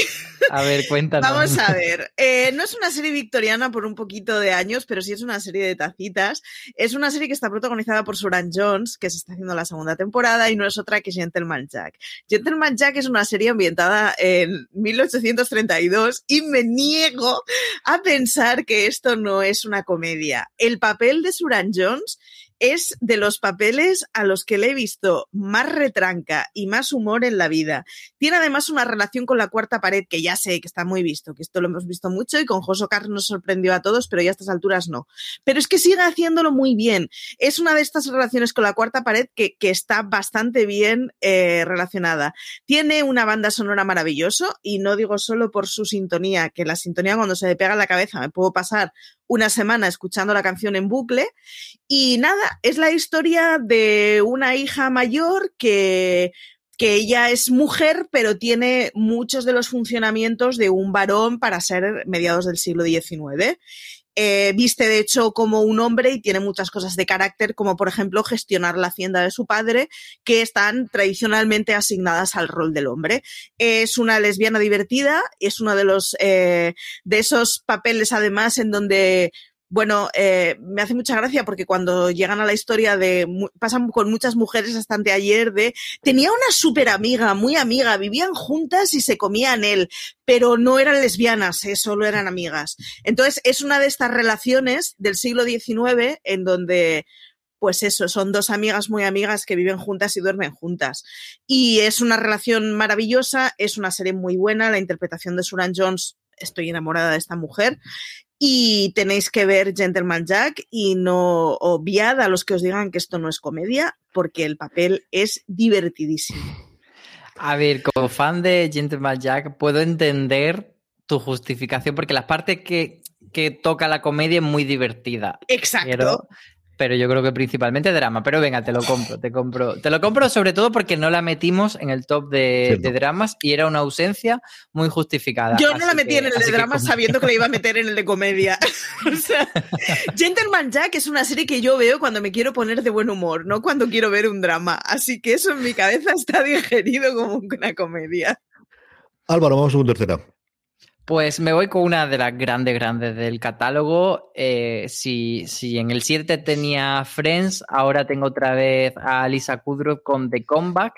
A ver. Vamos a ver. Eh, no es una serie victoriana por un poquito de años, pero sí es una serie de tacitas. Es una serie que está protagonizada por Suran Jones, que se está haciendo la segunda temporada, y no es otra que Gentleman Jack. Gentleman Jack es una serie ambientada en 1832 y me niego a pensar que esto no es una comedia. El papel de Suran Jones es de los papeles a los que le he visto más retranca y más humor en la vida. Tiene además una relación con la cuarta pared que ya sé que está muy visto, que esto lo hemos visto mucho y con Josocar nos sorprendió a todos, pero ya a estas alturas no. Pero es que sigue haciéndolo muy bien. Es una de estas relaciones con la cuarta pared que, está bastante bien eh, relacionada. Tiene una banda sonora maravilloso y no digo solo por su sintonía, que la sintonía cuando se le pega la cabeza me puedo pasar una semana escuchando la canción en bucle. Y nada, es la historia de una hija mayor que que ella es mujer, pero tiene muchos de los funcionamientos de un varón para ser mediados del siglo XIX. Eh, viste de hecho como un hombre y tiene muchas cosas de carácter, como por ejemplo gestionar la hacienda de su padre, que están tradicionalmente asignadas al rol del hombre. Es una lesbiana divertida, es uno de los eh, de esos papeles además en donde bueno, eh, me hace mucha gracia porque cuando llegan a la historia de, pasan con muchas mujeres hasta anteayer de, tenía una súper amiga, muy amiga, vivían juntas y se comían él, pero no eran lesbianas, eh, solo eran amigas. Entonces, es una de estas relaciones del siglo XIX en donde pues eso, son dos amigas muy amigas que viven juntas y duermen juntas. Y es una relación maravillosa, es una serie muy buena, la interpretación de Suran Jones, estoy enamorada de esta mujer. Y tenéis que ver Gentleman Jack y no obviad a los que os digan que esto no es comedia, porque el papel es divertidísimo. A ver, como fan de Gentleman Jack, puedo entender tu justificación, porque la parte que, que toca la comedia es muy divertida. Exacto pero yo creo que principalmente drama. Pero venga, te lo compro, te compro. Te lo compro sobre todo porque no la metimos en el top de, dramas y era una ausencia muy justificada. Yo no la metí en el de dramas sabiendo que la iba a meter en el de comedia. o sea, Gentleman Jack es una serie que yo veo cuando me quiero poner de buen humor, no cuando quiero ver un drama. Así que eso en mi cabeza está digerido como una comedia. Álvaro, vamos a un tercera. Pues me voy con una de las grandes, grandes del catálogo. Eh, si, si, en el 7 tenía Friends, ahora tengo otra vez a Lisa Kudrow con The Comeback.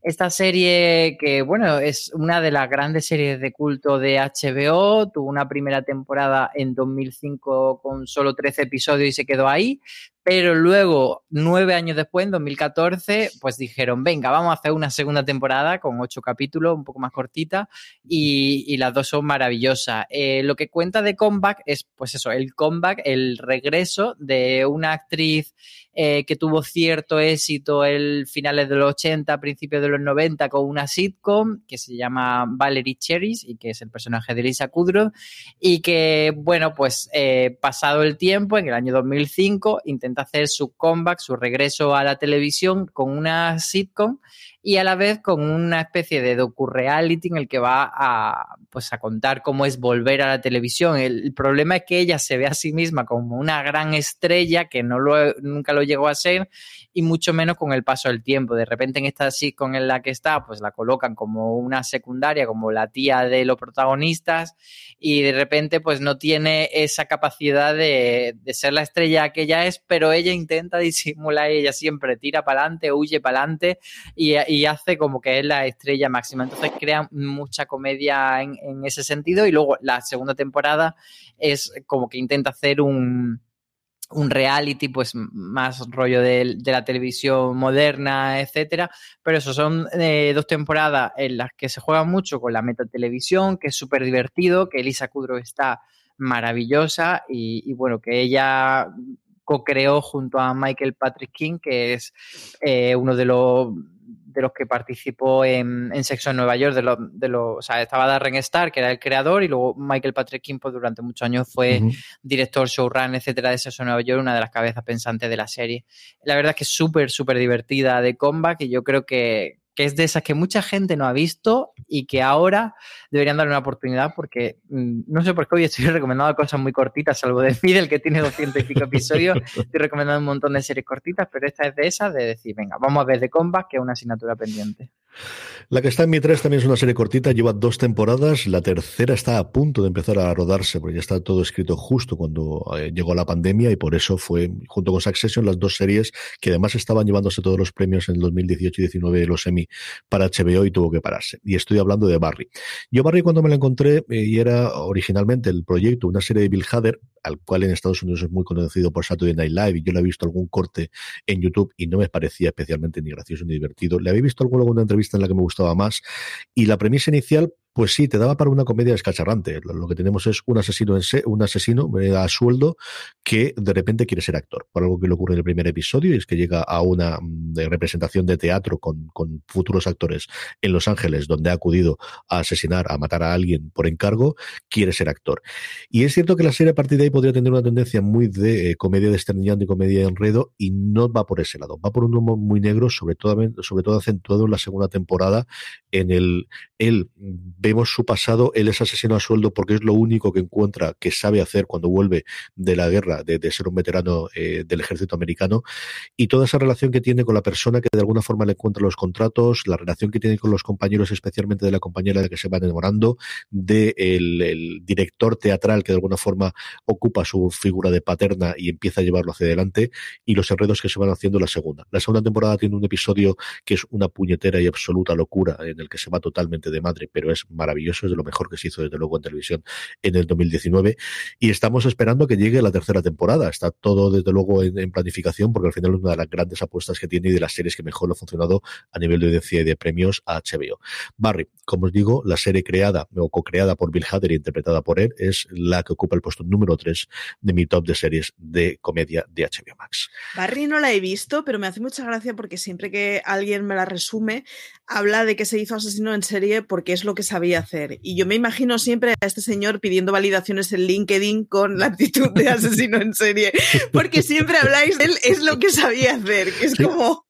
Esta serie que, bueno, es una de las grandes series de culto de HBO, tuvo una primera temporada en 2005 con solo 13 episodios y se quedó ahí, pero luego, nueve años después, en 2014, pues dijeron, venga, vamos a hacer una segunda temporada con ocho capítulos, un poco más cortita, y, las dos son maravillosas. Eh, lo que cuenta de Comeback es, pues eso, el comeback, el regreso de una actriz eh, que tuvo cierto éxito en finales de los 80, principios de los 90 con una sitcom que se llama Valerie Cherries y que es el personaje de Lisa Kudrow y que, bueno, pues eh, pasado el tiempo, en el año 2005, hacer su comeback, su regreso a la televisión con una sitcom y a la vez con una especie de docu-reality en el que va a, pues, a contar cómo es volver a la televisión. El, problema es que ella se ve a sí misma como una gran estrella que no lo, nunca lo llegó a ser y mucho menos con el paso del tiempo. De repente en esta sitcom en la que está, pues la colocan como una secundaria, como la tía de los protagonistas y de repente pues no tiene esa capacidad de, de ser la estrella que ella es, pero ella intenta disimular, ella siempre tira para adelante, huye para adelante y y hace como que es la estrella máxima. Entonces crea mucha comedia en, ese sentido y luego la segunda temporada es como que intenta hacer un, un reality, pues más rollo de, la televisión moderna, etcétera. Pero eso son eh, dos temporadas en las que se juega mucho con la metatelevisión, que es súper divertido, que Elisa Kudrow está maravillosa y, bueno, que ella co-creó junto a Michael Patrick King, que es eh, uno de los de los que participó en, Sexo en Nueva York, de los, de o sea, estaba Darren Star, que era el creador, y luego Michael Patrick King, pues, durante muchos años fue director, showrun, etcétera, de Sexo en Nueva York, una de las cabezas pensantes de la serie. La verdad es que es súper, súper divertida de comeback y yo creo que, que es de esas que mucha gente no ha visto y que ahora deberían darle una oportunidad porque mm, no sé por qué hoy estoy recomendando cosas muy cortitas, salvo de Fidel que tiene 200 y pico episodios, estoy recomendando un montón de series cortitas, pero esta es de esas de decir, venga, vamos a ver de Combat, que es una asignatura pendiente. La que está en mi 3 también es una serie cortita, lleva dos temporadas, la tercera está a punto de empezar a rodarse, porque ya está todo escrito justo cuando eh, llegó la pandemia y por eso fue, junto con Succession, las dos series que además estaban llevándose todos los premios en el 2018 y 19 de los Emmy para HBO y tuvo que pararse. Y estoy hablando de Barry. Yo Barry cuando me la encontré eh, y era originalmente el proyecto, una serie de Bill Hader, al cual en Estados Unidos es muy conocido por Saturday Night Live y yo le he visto algún corte en YouTube y no me parecía especialmente ni gracioso ni divertido. Le había visto alguna entrevista en la que me gustaba más. Y la premisa inicial pues sí, te daba para una comedia descacharrante. Lo que tenemos es un asesino en un asesino eh, a sueldo que de repente quiere ser actor. Por algo que le ocurre en el primer episodio, y es que llega a una mm, representación de teatro con, con, futuros actores en Los Ángeles, donde ha acudido a asesinar, a matar a alguien por encargo, quiere ser actor. Y es cierto que la serie a partir de ahí podría tener una tendencia muy de eh, comedia desternillando y comedia de enredo, y no va por ese lado. Va por un humor muy negro, sobre todo, sobre todo acentuado en la segunda temporada, en el él vemos su pasado, él es asesino a sueldo porque es lo único que encuentra que sabe hacer cuando vuelve de la guerra, de, ser un veterano eh, del ejército americano, y toda esa relación que tiene con la persona que de alguna forma le encuentra los contratos, la relación que tiene con los compañeros, especialmente de la compañera de que se va enamorando, del de el director teatral que de alguna forma ocupa su figura de paterna y empieza a llevarlo hacia adelante, y los enredos que se van haciendo en la segunda. La segunda temporada tiene un episodio que es una puñetera y absoluta locura, en el que se va totalmente de madre, pero es maravilloso, es de lo mejor que se hizo desde luego en televisión en el 2019 y estamos esperando que llegue la tercera temporada. Está todo desde luego en, planificación porque al final es una de las grandes apuestas que tiene y de las series que mejor lo ha funcionado a nivel de audiencia y de premios a HBO. Barry, como os digo, la serie creada o co-creada por Bill Hader y interpretada por él es la que ocupa el puesto número 3 de mi top de series de comedia de HBO Max. Barry no la he visto, pero me hace mucha gracia porque siempre que alguien me la resume, habla de que se hizo asesino en serie porque es lo que sabía hacer. Y yo me imagino siempre a este señor pidiendo validaciones en LinkedIn con la actitud de asesino en serie, porque siempre habláis de él, es lo que sabía hacer, que es como...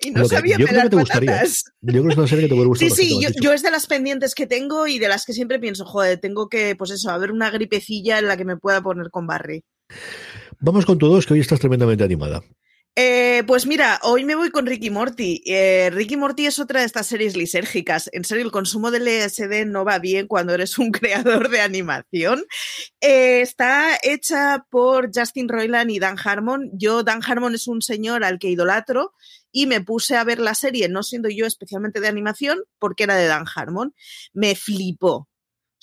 Y no sabía yo creo que te gustaría. Yo creo que es una serie que te puede gustar. Sí, sí, yo, es de las pendientes que tengo y de las que siempre pienso, joder, tengo que, pues eso, a ver una gripecilla en la que me pueda poner con Barry. Vamos con tu dos, que hoy estás tremendamente animada. Eh, pues mira, hoy me voy con Ricky Morty. Eh, Ricky Morty es otra de estas series lisérgicas. En serio, el consumo de LSD no va bien cuando eres un creador de animación. Eh, está hecha por Justin Roiland y Dan Harmon. Yo, Dan Harmon es un señor al que idolatro y me puse a ver la serie, no siendo yo especialmente de animación, porque era de Dan Harmon. Me flipó.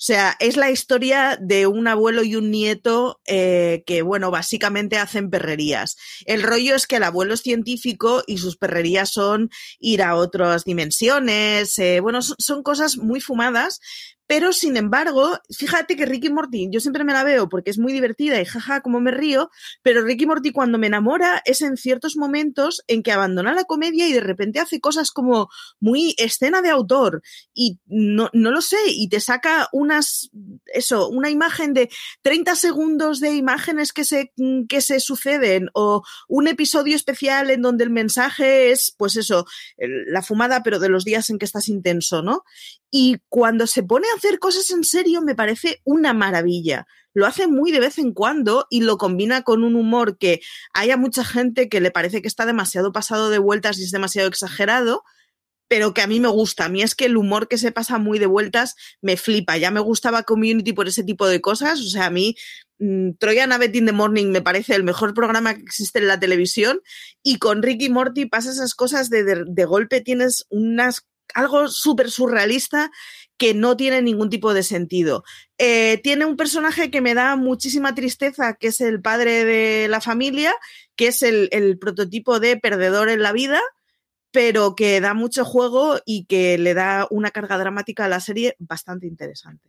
O sea, es la historia de un abuelo y un nieto eh, que, bueno, básicamente hacen perrerías. El rollo es que el abuelo es científico y sus perrerías son ir a otras dimensiones. Eh, bueno, son cosas muy fumadas, pero sin embargo, fíjate que Ricky Morty, yo siempre me la veo porque es muy divertida y jaja, como me río, pero Ricky Morty cuando me enamora es en ciertos momentos en que abandona la comedia y de repente hace cosas como muy escena de autor y no, no lo sé, y te saca unas, eso, una imagen de 30 segundos de imágenes que se, que se suceden o un episodio especial en donde el mensaje es, pues eso, la fumada, pero de los días en que estás intenso, ¿no? Y cuando se pone a hacer cosas en serio me parece una maravilla. Lo hace muy de vez en cuando y lo combina con un humor que haya mucha gente que le parece que está demasiado pasado de vueltas y es demasiado exagerado, pero que a mí me gusta. A mí es que el humor que se pasa muy de vueltas me flipa. Ya me gustaba Community por ese tipo de cosas. O sea, a mí mmm, Troyan Abbott in the Morning me parece el mejor programa que existe en la televisión y con Ricky Morty pasa esas cosas de, de, de golpe tienes unas algo súper surrealista que no tiene ningún tipo de sentido. Eh, tiene un personaje que me da muchísima tristeza, que es el padre de la familia, que es el, el prototipo de perdedor en la vida, pero que da mucho juego y que le da una carga dramática a la serie bastante interesante.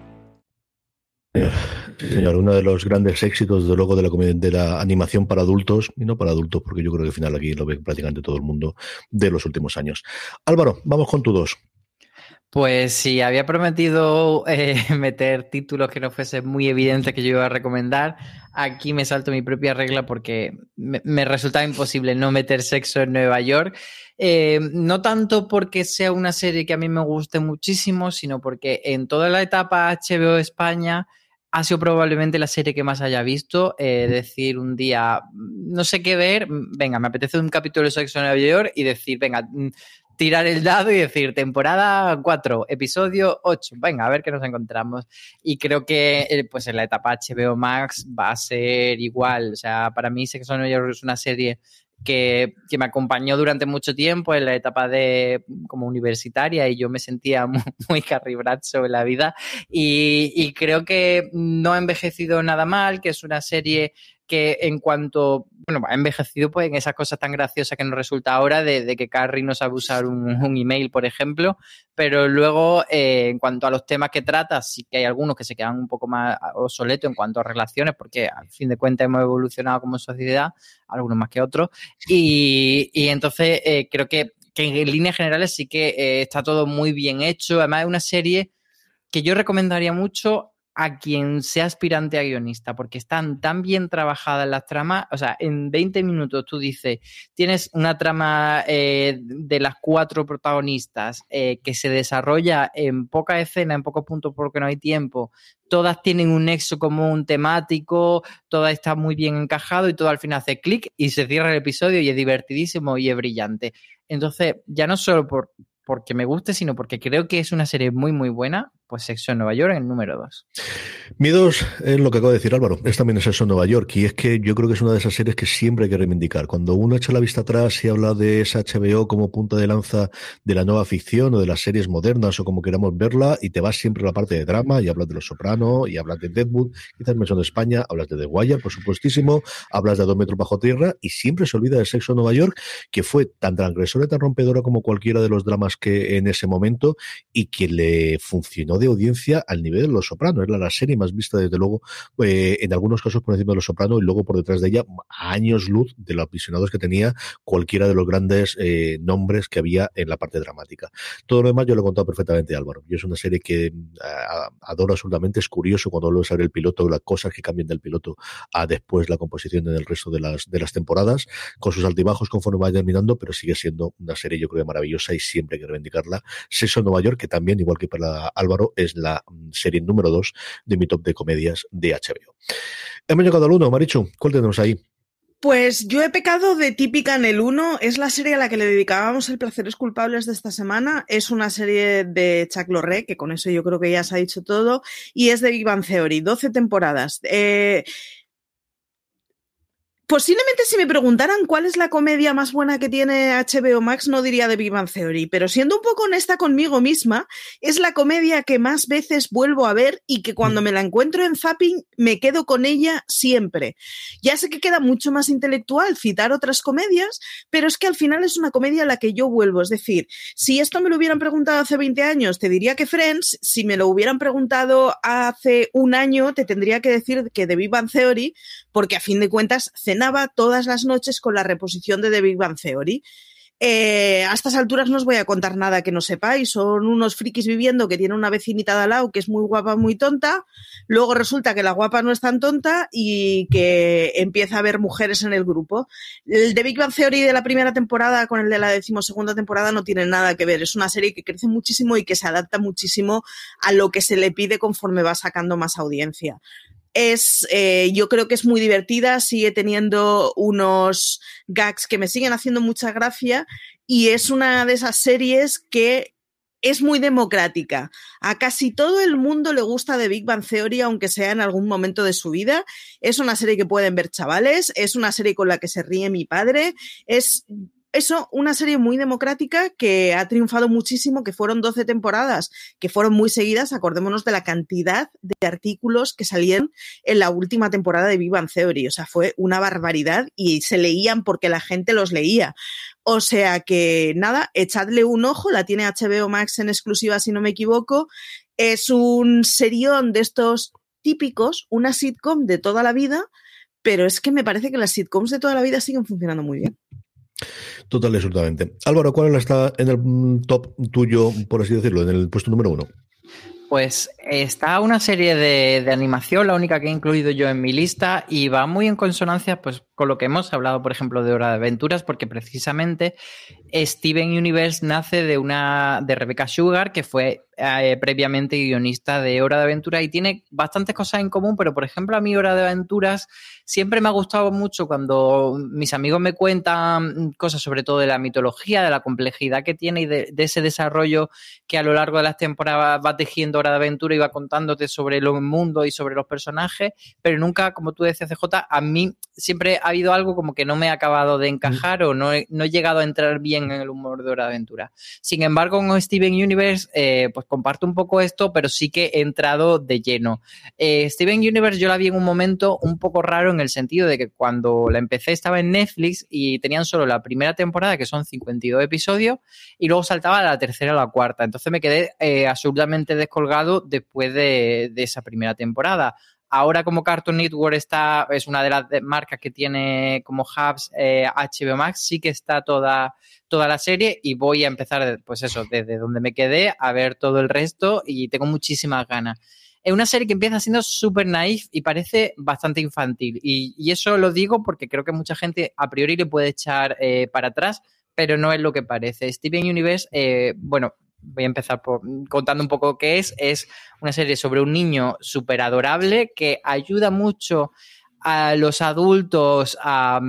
Señor, uno de los grandes éxitos, de luego, de la, de la animación para adultos, y no para adultos, porque yo creo que al final aquí lo ve prácticamente todo el mundo de los últimos años. Álvaro, vamos con tu dos. Pues sí, había prometido eh, meter títulos que no fuese muy evidente que yo iba a recomendar. Aquí me salto mi propia regla porque me, me resultaba imposible no meter sexo en Nueva York. Eh, no tanto porque sea una serie que a mí me guste muchísimo, sino porque en toda la etapa HBO España ha sido probablemente la serie que más haya visto. Eh, decir un día, no sé qué ver, venga, me apetece un capítulo de Sexo en Nueva York y decir, venga, tirar el dado y decir temporada 4, episodio 8, venga, a ver qué nos encontramos. Y creo que eh, pues en la etapa HBO Max va a ser igual. O sea, para mí Sexo en Nueva York es una serie que, que, me acompañó durante mucho tiempo en la etapa de como universitaria y yo me sentía muy, muy Carrie Bradshaw en la vida. Y, y, creo que no ha envejecido nada mal, que es una serie que en cuanto, bueno, ha envejecido pues en esas cosas tan graciosas que nos resulta ahora de, que Carrie no sabe usar un, email, por ejemplo, pero luego eh, en cuanto a los temas que trata, sí que hay algunos que se quedan un poco más obsoletos en cuanto a relaciones, porque al fin de cuentas hemos evolucionado como sociedad, algunos más que otros, y, y entonces eh, creo que, que, en líneas generales sí que eh, está todo muy bien hecho, además es una serie que yo recomendaría mucho a quien sea aspirante a guionista, porque están tan bien trabajadas las tramas, o sea, en 20 minutos tú dices, tienes una trama eh, de las cuatro protagonistas eh, que se desarrolla en poca escena, en pocos puntos porque no hay tiempo, todas tienen un nexo común temático, todas está muy bien encajado y todo al final hace clic y se cierra el episodio y es divertidísimo y es brillante. Entonces, ya no solo por, porque me guste, sino porque creo que es una serie muy, muy buena, pues Sexo en Nueva York en número 2. Mi dos es lo que acaba de decir Álvaro, es también Sexo en Nueva York y es que yo creo que es una de esas series que siempre hay que reivindicar. Cuando uno echa la vista atrás y habla de esa HBO como punta de lanza de la nueva ficción o de las series modernas o como queramos verla y te vas siempre a la parte de drama y hablas de Los Soprano y hablas de Deadwood, quizás me son de España, hablas de The Wire, por supuestísimo, hablas de Dos Metros Bajo Tierra y siempre se olvida de Sexo en Nueva York que fue tan transgresora y tan rompedora como cualquiera de los dramas que en ese momento y que le funcionó de audiencia al nivel de Los Sopranos. Era la serie más vista, desde luego, eh, en algunos casos por encima de Los Soprano y luego por detrás de ella, años luz de los visionados que tenía cualquiera de los grandes eh, nombres que había en la parte dramática. Todo lo demás yo lo he contado perfectamente, Álvaro. Es una serie que adoro absolutamente. Es curioso cuando lo a ver el piloto, las cosas que cambian del piloto a después la composición en el resto de las, de las temporadas, con sus altibajos conforme vaya terminando, pero sigue siendo una serie yo creo maravillosa y siempre hay que reivindicarla. Sexo Nueva York, que también, igual que para Álvaro, es la mm, serie número dos de mi top de comedias de HBO. Hemos llegado al uno, Marichu, ¿cuál tenemos ahí? Pues yo he pecado de típica en el 1. Es la serie a la que le dedicábamos el Placeres Culpables de esta semana. Es una serie de Chuck Lorre, que con eso yo creo que ya se ha dicho todo. Y es de Bang Theory, 12 temporadas. Eh, Posiblemente si me preguntaran cuál es la comedia más buena que tiene HBO Max, no diría The Big Bang Theory, pero siendo un poco honesta conmigo misma, es la comedia que más veces vuelvo a ver y que cuando mm. me la encuentro en Zapping me quedo con ella siempre. Ya sé que queda mucho más intelectual citar otras comedias, pero es que al final es una comedia a la que yo vuelvo. Es decir, si esto me lo hubieran preguntado hace 20 años, te diría que Friends, si me lo hubieran preguntado hace un año, te tendría que decir que The Big Bang Theory, porque a fin de cuentas, todas las noches con la reposición de The Big Bang Theory. Eh, a estas alturas no os voy a contar nada que no sepáis. Son unos frikis viviendo que tiene una vecinita de al lado que es muy guapa, muy tonta. Luego resulta que la guapa no es tan tonta y que empieza a haber mujeres en el grupo. El de Big Bang Theory de la primera temporada con el de la decimosegunda temporada no tiene nada que ver. Es una serie que crece muchísimo y que se adapta muchísimo a lo que se le pide conforme va sacando más audiencia es, eh, yo creo que es muy divertida, sigue teniendo unos gags que me siguen haciendo mucha gracia y es una de esas series que es muy democrática. A casi todo el mundo le gusta The Big Bang Theory, aunque sea en algún momento de su vida. Es una serie que pueden ver chavales, es una serie con la que se ríe mi padre, es eso, una serie muy democrática que ha triunfado muchísimo, que fueron 12 temporadas, que fueron muy seguidas. Acordémonos de la cantidad de artículos que salían en la última temporada de Bang Theory. O sea, fue una barbaridad y se leían porque la gente los leía. O sea que nada, echadle un ojo, la tiene HBO Max en exclusiva si no me equivoco. Es un serión de estos típicos, una sitcom de toda la vida, pero es que me parece que las sitcoms de toda la vida siguen funcionando muy bien. Total, absolutamente. Álvaro, ¿cuál está en el top tuyo, por así decirlo, en el puesto número uno? Pues está una serie de, animación, la única que he incluido yo en mi lista, y va muy en consonancia pues, con lo que hemos hablado, por ejemplo, de Hora de Aventuras, porque precisamente Steven Universe nace de una de Rebecca Sugar, que fue eh, previamente guionista de Hora de Aventura y tiene bastantes cosas en común, pero por ejemplo a mí Hora de Aventuras siempre me ha gustado mucho cuando mis amigos me cuentan cosas sobre todo de la mitología, de la complejidad que tiene y de, ese desarrollo que a lo largo de las temporadas va tejiendo Hora de Aventura y va contándote sobre el mundo y sobre los personajes, pero nunca, como tú decías, CJ, a mí siempre ha habido algo como que no me ha acabado de encajar o no he, no he llegado a entrar bien en el humor de Hora de Aventura. Sin embargo, con Steven Universe, eh, pues comparto un poco esto, pero sí que he entrado de lleno. Eh, Steven Universe yo la vi en un momento un poco raro en el sentido de que cuando la empecé estaba en Netflix y tenían solo la primera temporada, que son 52 episodios, y luego saltaba a la tercera o la cuarta. Entonces me quedé eh, absolutamente descolgado después de, esa primera temporada. Ahora como Cartoon Network está, es una de las marcas que tiene como hubs eh, HBO Max, sí que está toda, toda la serie y voy a empezar, pues eso, desde donde me quedé a ver todo el resto y tengo muchísimas ganas. Es una serie que empieza siendo súper naif y parece bastante infantil. Y, eso lo digo porque creo que mucha gente a priori le puede echar eh, para atrás, pero no es lo que parece. Steven Universe, eh, bueno, voy a empezar por, contando un poco qué es. Es una serie sobre un niño súper adorable que ayuda mucho a los adultos a,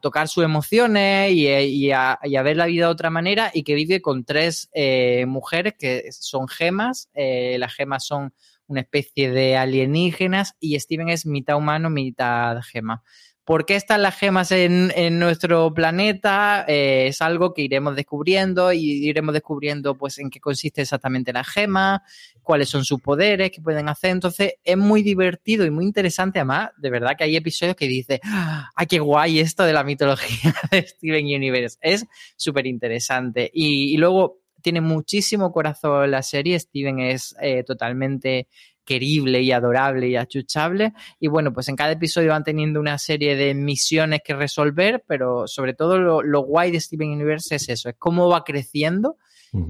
tocar sus emociones y, a, ver la vida de otra manera y que vive con tres eh, mujeres que son gemas. Eh, las gemas son una especie de alienígenas y Steven es mitad humano, mitad gema. ¿Por qué están las gemas en, nuestro planeta? Eh, es algo que iremos descubriendo y iremos descubriendo pues en qué consiste exactamente la gema, cuáles son sus poderes, qué pueden hacer. Entonces es muy divertido y muy interesante. Además, de verdad que hay episodios que dice, ¡ay, qué guay esto de la mitología de Steven Universe! Es súper interesante. Y, luego tiene muchísimo corazón la serie. Steven es eh, totalmente querible y adorable y achuchable. Y bueno, pues en cada episodio van teniendo una serie de misiones que resolver, pero sobre todo lo, lo guay de Steven Universe es eso, es cómo va creciendo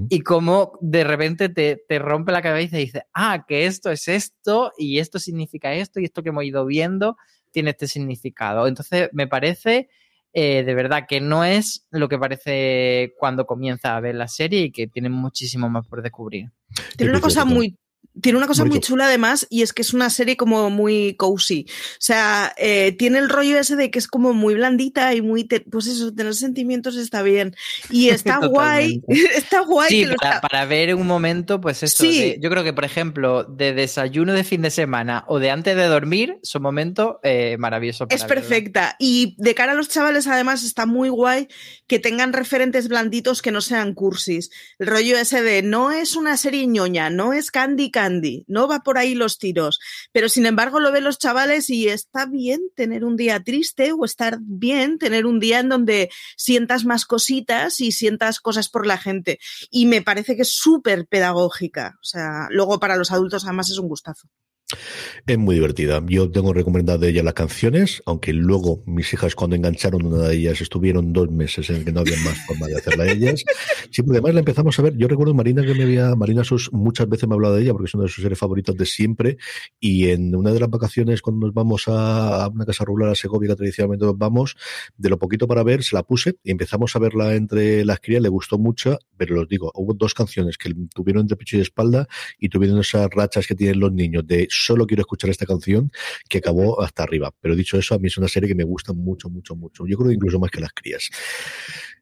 y cómo de repente te, te, rompe la cabeza y dices, ah, que esto es esto y esto significa esto y esto que hemos ido viendo tiene este significado. Entonces, me parece eh, de verdad que no es lo que parece cuando comienza a ver la serie y que tiene muchísimo más por descubrir. Tiene una cosa muy tiene una cosa muy, chula además y es que es una serie como muy cozy. O sea, eh, tiene el rollo ese de que es como muy blandita y muy, pues eso, tener sentimientos está bien. Y está guay, está guay. Sí, para, ver un momento, pues eso. Sí. yo creo que, por ejemplo, de desayuno de fin de semana o de antes de dormir, son momentos eh, maravillosos. es perfecta. Y de cara a los chavales, además, está muy guay que tengan referentes blanditos que no sean cursis. El rollo ese de no es una serie ñoña, no es Candy Candy, no va por ahí los tiros, pero sin embargo lo ven los chavales y está bien tener un día triste o estar bien tener un día en donde sientas más cositas y sientas cosas por la gente. Y me parece que es súper pedagógica. O sea, luego para los adultos además es un gustazo. Es muy divertida. Yo tengo recomendado de ella las canciones, aunque luego mis hijas cuando engancharon una de ellas estuvieron dos meses en que no había más forma de hacerla ellas. Sí, además la empezamos a ver. Yo recuerdo Marina que me había, Marina Sus muchas veces me ha hablado de ella porque es una de sus series favoritas de siempre. Y en una de las vacaciones cuando nos vamos a, una casa rural a Segovia, que tradicionalmente nos vamos, de lo poquito para ver, se la puse y empezamos a verla entre las crías, le gustó mucho, pero os digo, hubo dos canciones que tuvieron entre pecho y espalda y tuvieron esas rachas que tienen los niños de solo quiero escuchar esta canción que acabó hasta arriba. Pero dicho eso, a mí es una serie que me gusta mucho, mucho, mucho. Yo creo incluso más que las crías.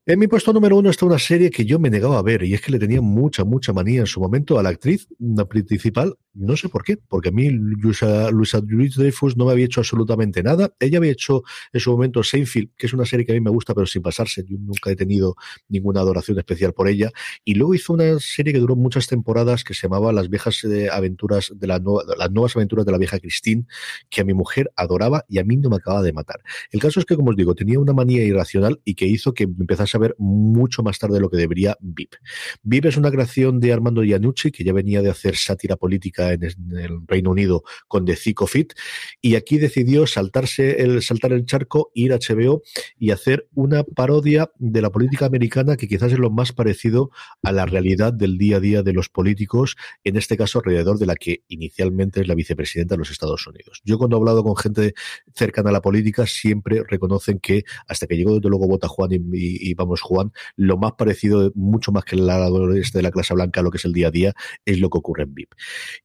En mi puesto número uno está una serie que yo me negaba a ver y es que le tenía mucha, mucha manía en su momento a la actriz principal. No sé por qué, porque a mí Luisa, Luisa Dreyfus no me había hecho absolutamente nada. Ella había hecho en su momento Seinfeld, que es una serie que a mí me gusta, pero sin pasarse. Yo nunca he tenido ninguna adoración especial por ella. Y luego hizo una serie que duró muchas temporadas que se llamaba Las viejas eh, aventuras de la las nuevas aventuras de la vieja Christine, que a mi mujer adoraba y a mí no me acaba de matar. El caso es que, como os digo, tenía una manía irracional y que hizo que empezase a ver mucho más tarde de lo que debería VIP. VIP es una creación de Armando Iannucci, que ya venía de hacer sátira política en el Reino Unido con The Thick of It, y aquí decidió saltarse el, saltar el charco, ir a HBO y hacer una parodia de la política americana que quizás es lo más parecido a la realidad del día a día de los políticos, en este caso alrededor de la que inicialmente es la vicepresidenta de los Estados Unidos. Yo cuando he hablado con gente cercana a la política siempre reconocen que hasta que llegó desde luego Bota Juan y, y Juan, lo más parecido, mucho más que el este de la clase blanca, lo que es el día a día, es lo que ocurre en VIP.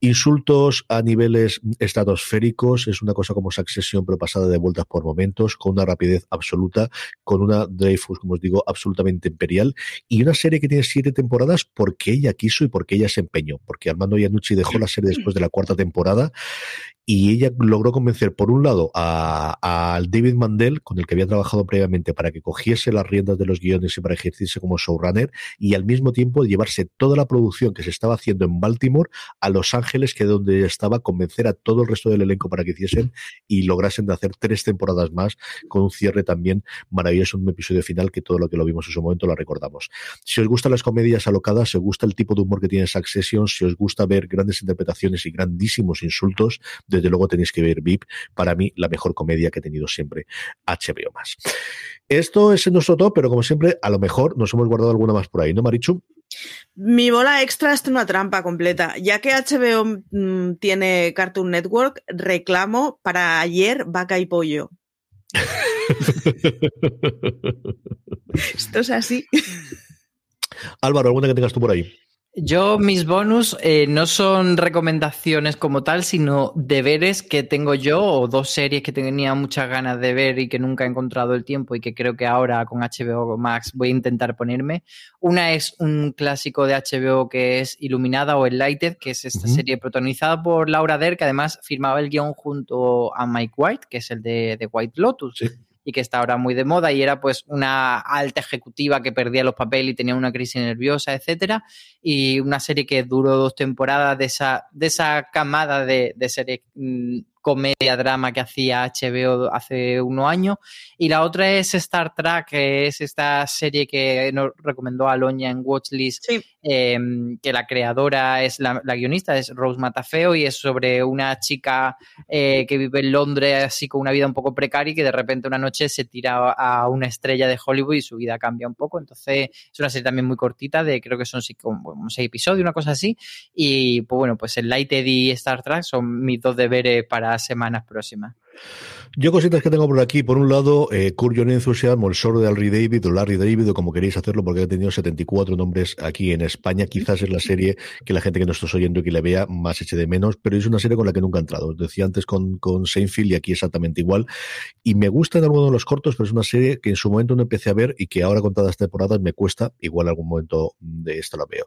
Insultos a niveles estratosféricos, es una cosa como Succession, pero pasada de vueltas por momentos, con una rapidez absoluta, con una Dreyfus, como os digo, absolutamente imperial, y una serie que tiene siete temporadas porque ella quiso y porque ella se empeñó, porque Armando Iannucci dejó la serie después de la cuarta temporada y ella logró convencer, por un lado, al David Mandel, con el que había trabajado previamente, para que cogiese las riendas de los guiones y para ejercerse como showrunner, y al mismo tiempo llevarse toda la producción que se estaba haciendo en Baltimore a Los Ángeles, que es donde estaba, convencer a todo el resto del elenco para que hiciesen y lograsen de hacer tres temporadas más, con un cierre también maravilloso, un episodio final que todo lo que lo vimos en su momento lo recordamos. Si os gustan las comedias alocadas, si os gusta el tipo de humor que tiene Succession, si os gusta ver grandes interpretaciones y grandísimos insultos, desde luego tenéis que ver VIP, para mí la mejor comedia que he tenido siempre HBO más. Esto es en nuestro top, pero como siempre, a lo mejor nos hemos guardado alguna más por ahí, ¿no, Marichu? Mi bola extra es una trampa completa. Ya que HBO mm, tiene Cartoon Network, reclamo para ayer vaca y pollo. Esto es así. Álvaro, ¿alguna que tengas tú por ahí? Yo, mis bonus eh, no son recomendaciones como tal, sino deberes que tengo yo o dos series que tenía muchas ganas de ver y que nunca he encontrado el tiempo y que creo que ahora con HBO Max voy a intentar ponerme. Una es un clásico de HBO que es Iluminada o Enlighted, que es esta serie protagonizada por Laura Der, que además firmaba el guion junto a Mike White, que es el de, de White Lotus y que está ahora muy de moda y era pues una alta ejecutiva que perdía los papeles y tenía una crisis nerviosa, etcétera, y una serie que duró dos temporadas de esa, de esa camada de, de series mm, comedia drama que hacía HBO hace unos años. Y la otra es Star Trek, que es esta serie que nos recomendó Aloña en Watchlist, em, que la creadora es la, guionista, es Rose Matafeo, y es sobre una chica eh, que vive en Londres así con una vida un poco precaria y que de repente una noche se tira a una estrella de Hollywood y su vida cambia un poco. Entonces es una serie también muy cortita, de creo que son seis episodios, una cosa así. Y pues bueno, pues el Lighted y Star Trek son mis dos deberes para semanas próximas. Yo cositas que tengo por aquí. Por un lado, eh, Curious Enthusiasm, el solo de Larry David o Larry David o como queréis hacerlo porque he tenido 74 nombres aquí en España. Quizás es la serie que la gente que nos está oyendo y que le vea más eche de menos, pero es una serie con la que nunca he entrado. Decía antes con, con Seinfeld y aquí exactamente igual. Y me gusta en alguno de los cortos, pero es una serie que en su momento no empecé a ver y que ahora con todas las temporadas me cuesta. Igual algún momento de esto la veo.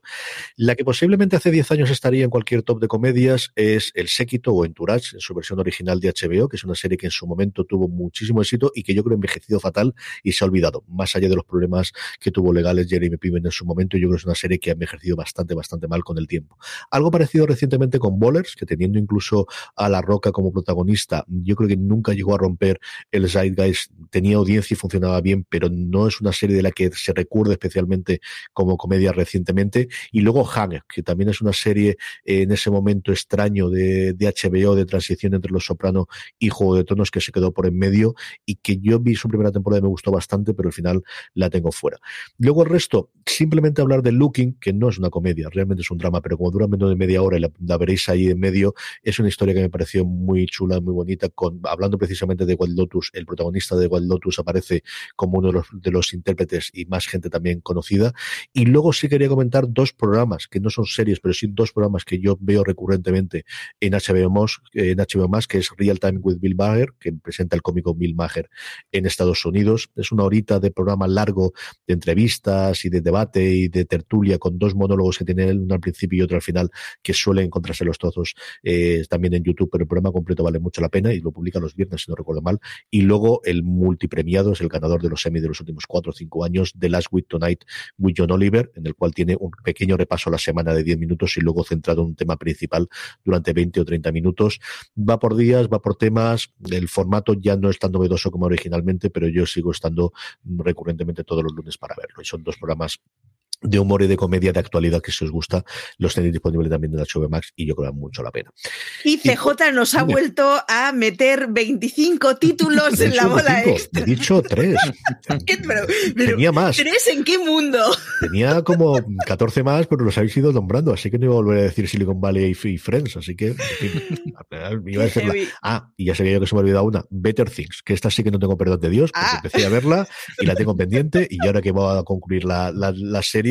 La que posiblemente hace 10 años estaría en cualquier top de comedias es El Séquito o Entourage, en su versión original de HBO, que es una serie que en su momento tuvo muchísimo éxito y que yo creo envejecido fatal y se ha olvidado. Más allá de los problemas que tuvo legales Jeremy Piven en su momento, yo creo que es una serie que ha envejecido bastante, bastante mal con el tiempo. Algo parecido recientemente con Bowlers, que teniendo incluso a La Roca como protagonista, yo creo que nunca llegó a romper el Zeitgeist, tenía audiencia y funcionaba bien, pero no es una serie de la que se recuerde especialmente como comedia recientemente. Y luego Hanger, que también es una serie en ese momento extraño de, de HBO, de transición entre Los Soprano y Juego de Tronos, que se quedó por en medio y que yo vi su primera temporada y me gustó bastante, pero al final la tengo fuera. Luego el resto, simplemente hablar de Looking, que no es una comedia, realmente es un drama, pero como dura menos de media hora y la, veréis ahí en medio, es una historia que me pareció muy chula, muy bonita, con, hablando precisamente de Wild Lotus, el protagonista de Wild Lotus aparece como uno de los, de los intérpretes y más gente también conocida. Y luego sí quería comentar dos programas, que no son series, pero sí dos programas que yo veo recurrentemente en HBO en HBO que es Real Time with Bill Bagger, que presenta el cómico Bill en Estados Unidos. Es una horita de programa largo de entrevistas y de debate y de tertulia con dos monólogos que tiene uno al principio y otro al final, que suelen encontrarse los trozos eh, también en YouTube, pero el programa completo vale mucho la pena y lo publica los viernes, si no recuerdo mal. Y luego el multipremiado es el ganador de los Emmy de los últimos cuatro o cinco años, The Last Week Tonight with John Oliver, en el cual tiene un pequeño repaso a la semana de 10 minutos y luego centrado en un tema principal durante 20 o 30 minutos. Va por días, va por temas, el formato ya no es tan novedoso como originalmente, pero yo sigo estando recurrentemente todos los lunes para verlo. Y son dos programas de humor y de comedia de actualidad que si os gusta, los tenéis disponibles también en HBO Max y yo creo que mucho la pena. Y CJ nos ha vuelto a meter 25 títulos en la bola extra. He dicho tres. Tenía más. ¿Tres en qué mundo? Tenía como 14 más, pero los habéis ido nombrando, así que no iba a volver a decir Silicon Valley y Friends, así que iba a decirla. Ah, y ya sabía yo que se me ha olvidado una, Better Things, que esta sí que no tengo perdón de Dios, porque ah. empecé a verla y la tengo pendiente y ahora que voy a concluir la, la serie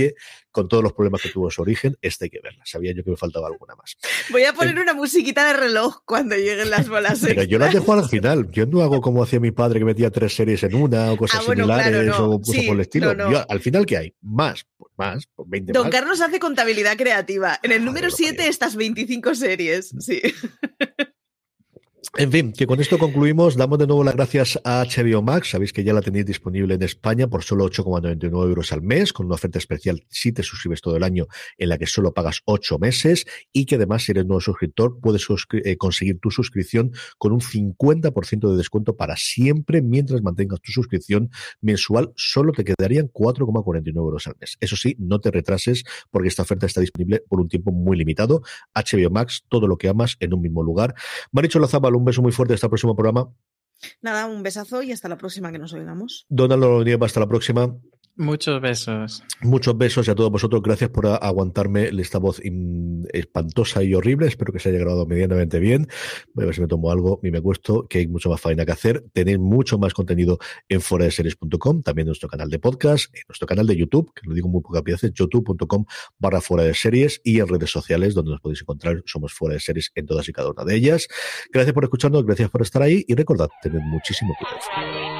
con todos los problemas que tuvo en su origen, esta hay que verla. Sabía yo que me faltaba alguna más. Voy a poner una musiquita de reloj cuando lleguen las bolas. Pero yo las dejo al final. Yo no hago como hacía mi padre que metía tres series en una o cosas ah, similares o cosas por el estilo. al final, ¿qué hay? Más, pues más, pues 20 Don Carlos hace contabilidad creativa. En el número 7 estas 25 series. Sí. En fin, que con esto concluimos. Damos de nuevo las gracias a HBO Max. Sabéis que ya la tenéis disponible en España por solo 8,99 euros al mes, con una oferta especial si te suscribes todo el año, en la que solo pagas 8 meses y que además, si eres nuevo suscriptor, puedes eh, conseguir tu suscripción con un 50% de descuento para siempre mientras mantengas tu suscripción mensual. Solo te quedarían 4,49 euros al mes. Eso sí, no te retrases porque esta oferta está disponible por un tiempo muy limitado. HBO Max, todo lo que amas en un mismo lugar. Maricho Lazabal, un beso muy fuerte hasta el próximo programa. Nada, un besazo y hasta la próxima que nos oigamos. Donald Nieva, hasta la próxima. Muchos besos. Muchos besos y a todos vosotros gracias por aguantarme esta voz espantosa y horrible. Espero que se haya grabado medianamente bien. Voy a ver si me tomo algo y me cuesto, que hay mucho más faena que hacer. Tenéis mucho más contenido en foradeseries.com, también en nuestro canal de podcast, en nuestro canal de YouTube, que lo digo muy pocas veces, youtube.com barra fuera de series y en redes sociales donde nos podéis encontrar. Somos fuera de series en todas y cada una de ellas. Gracias por escucharnos, gracias por estar ahí y recordad, tened muchísimo cuidado.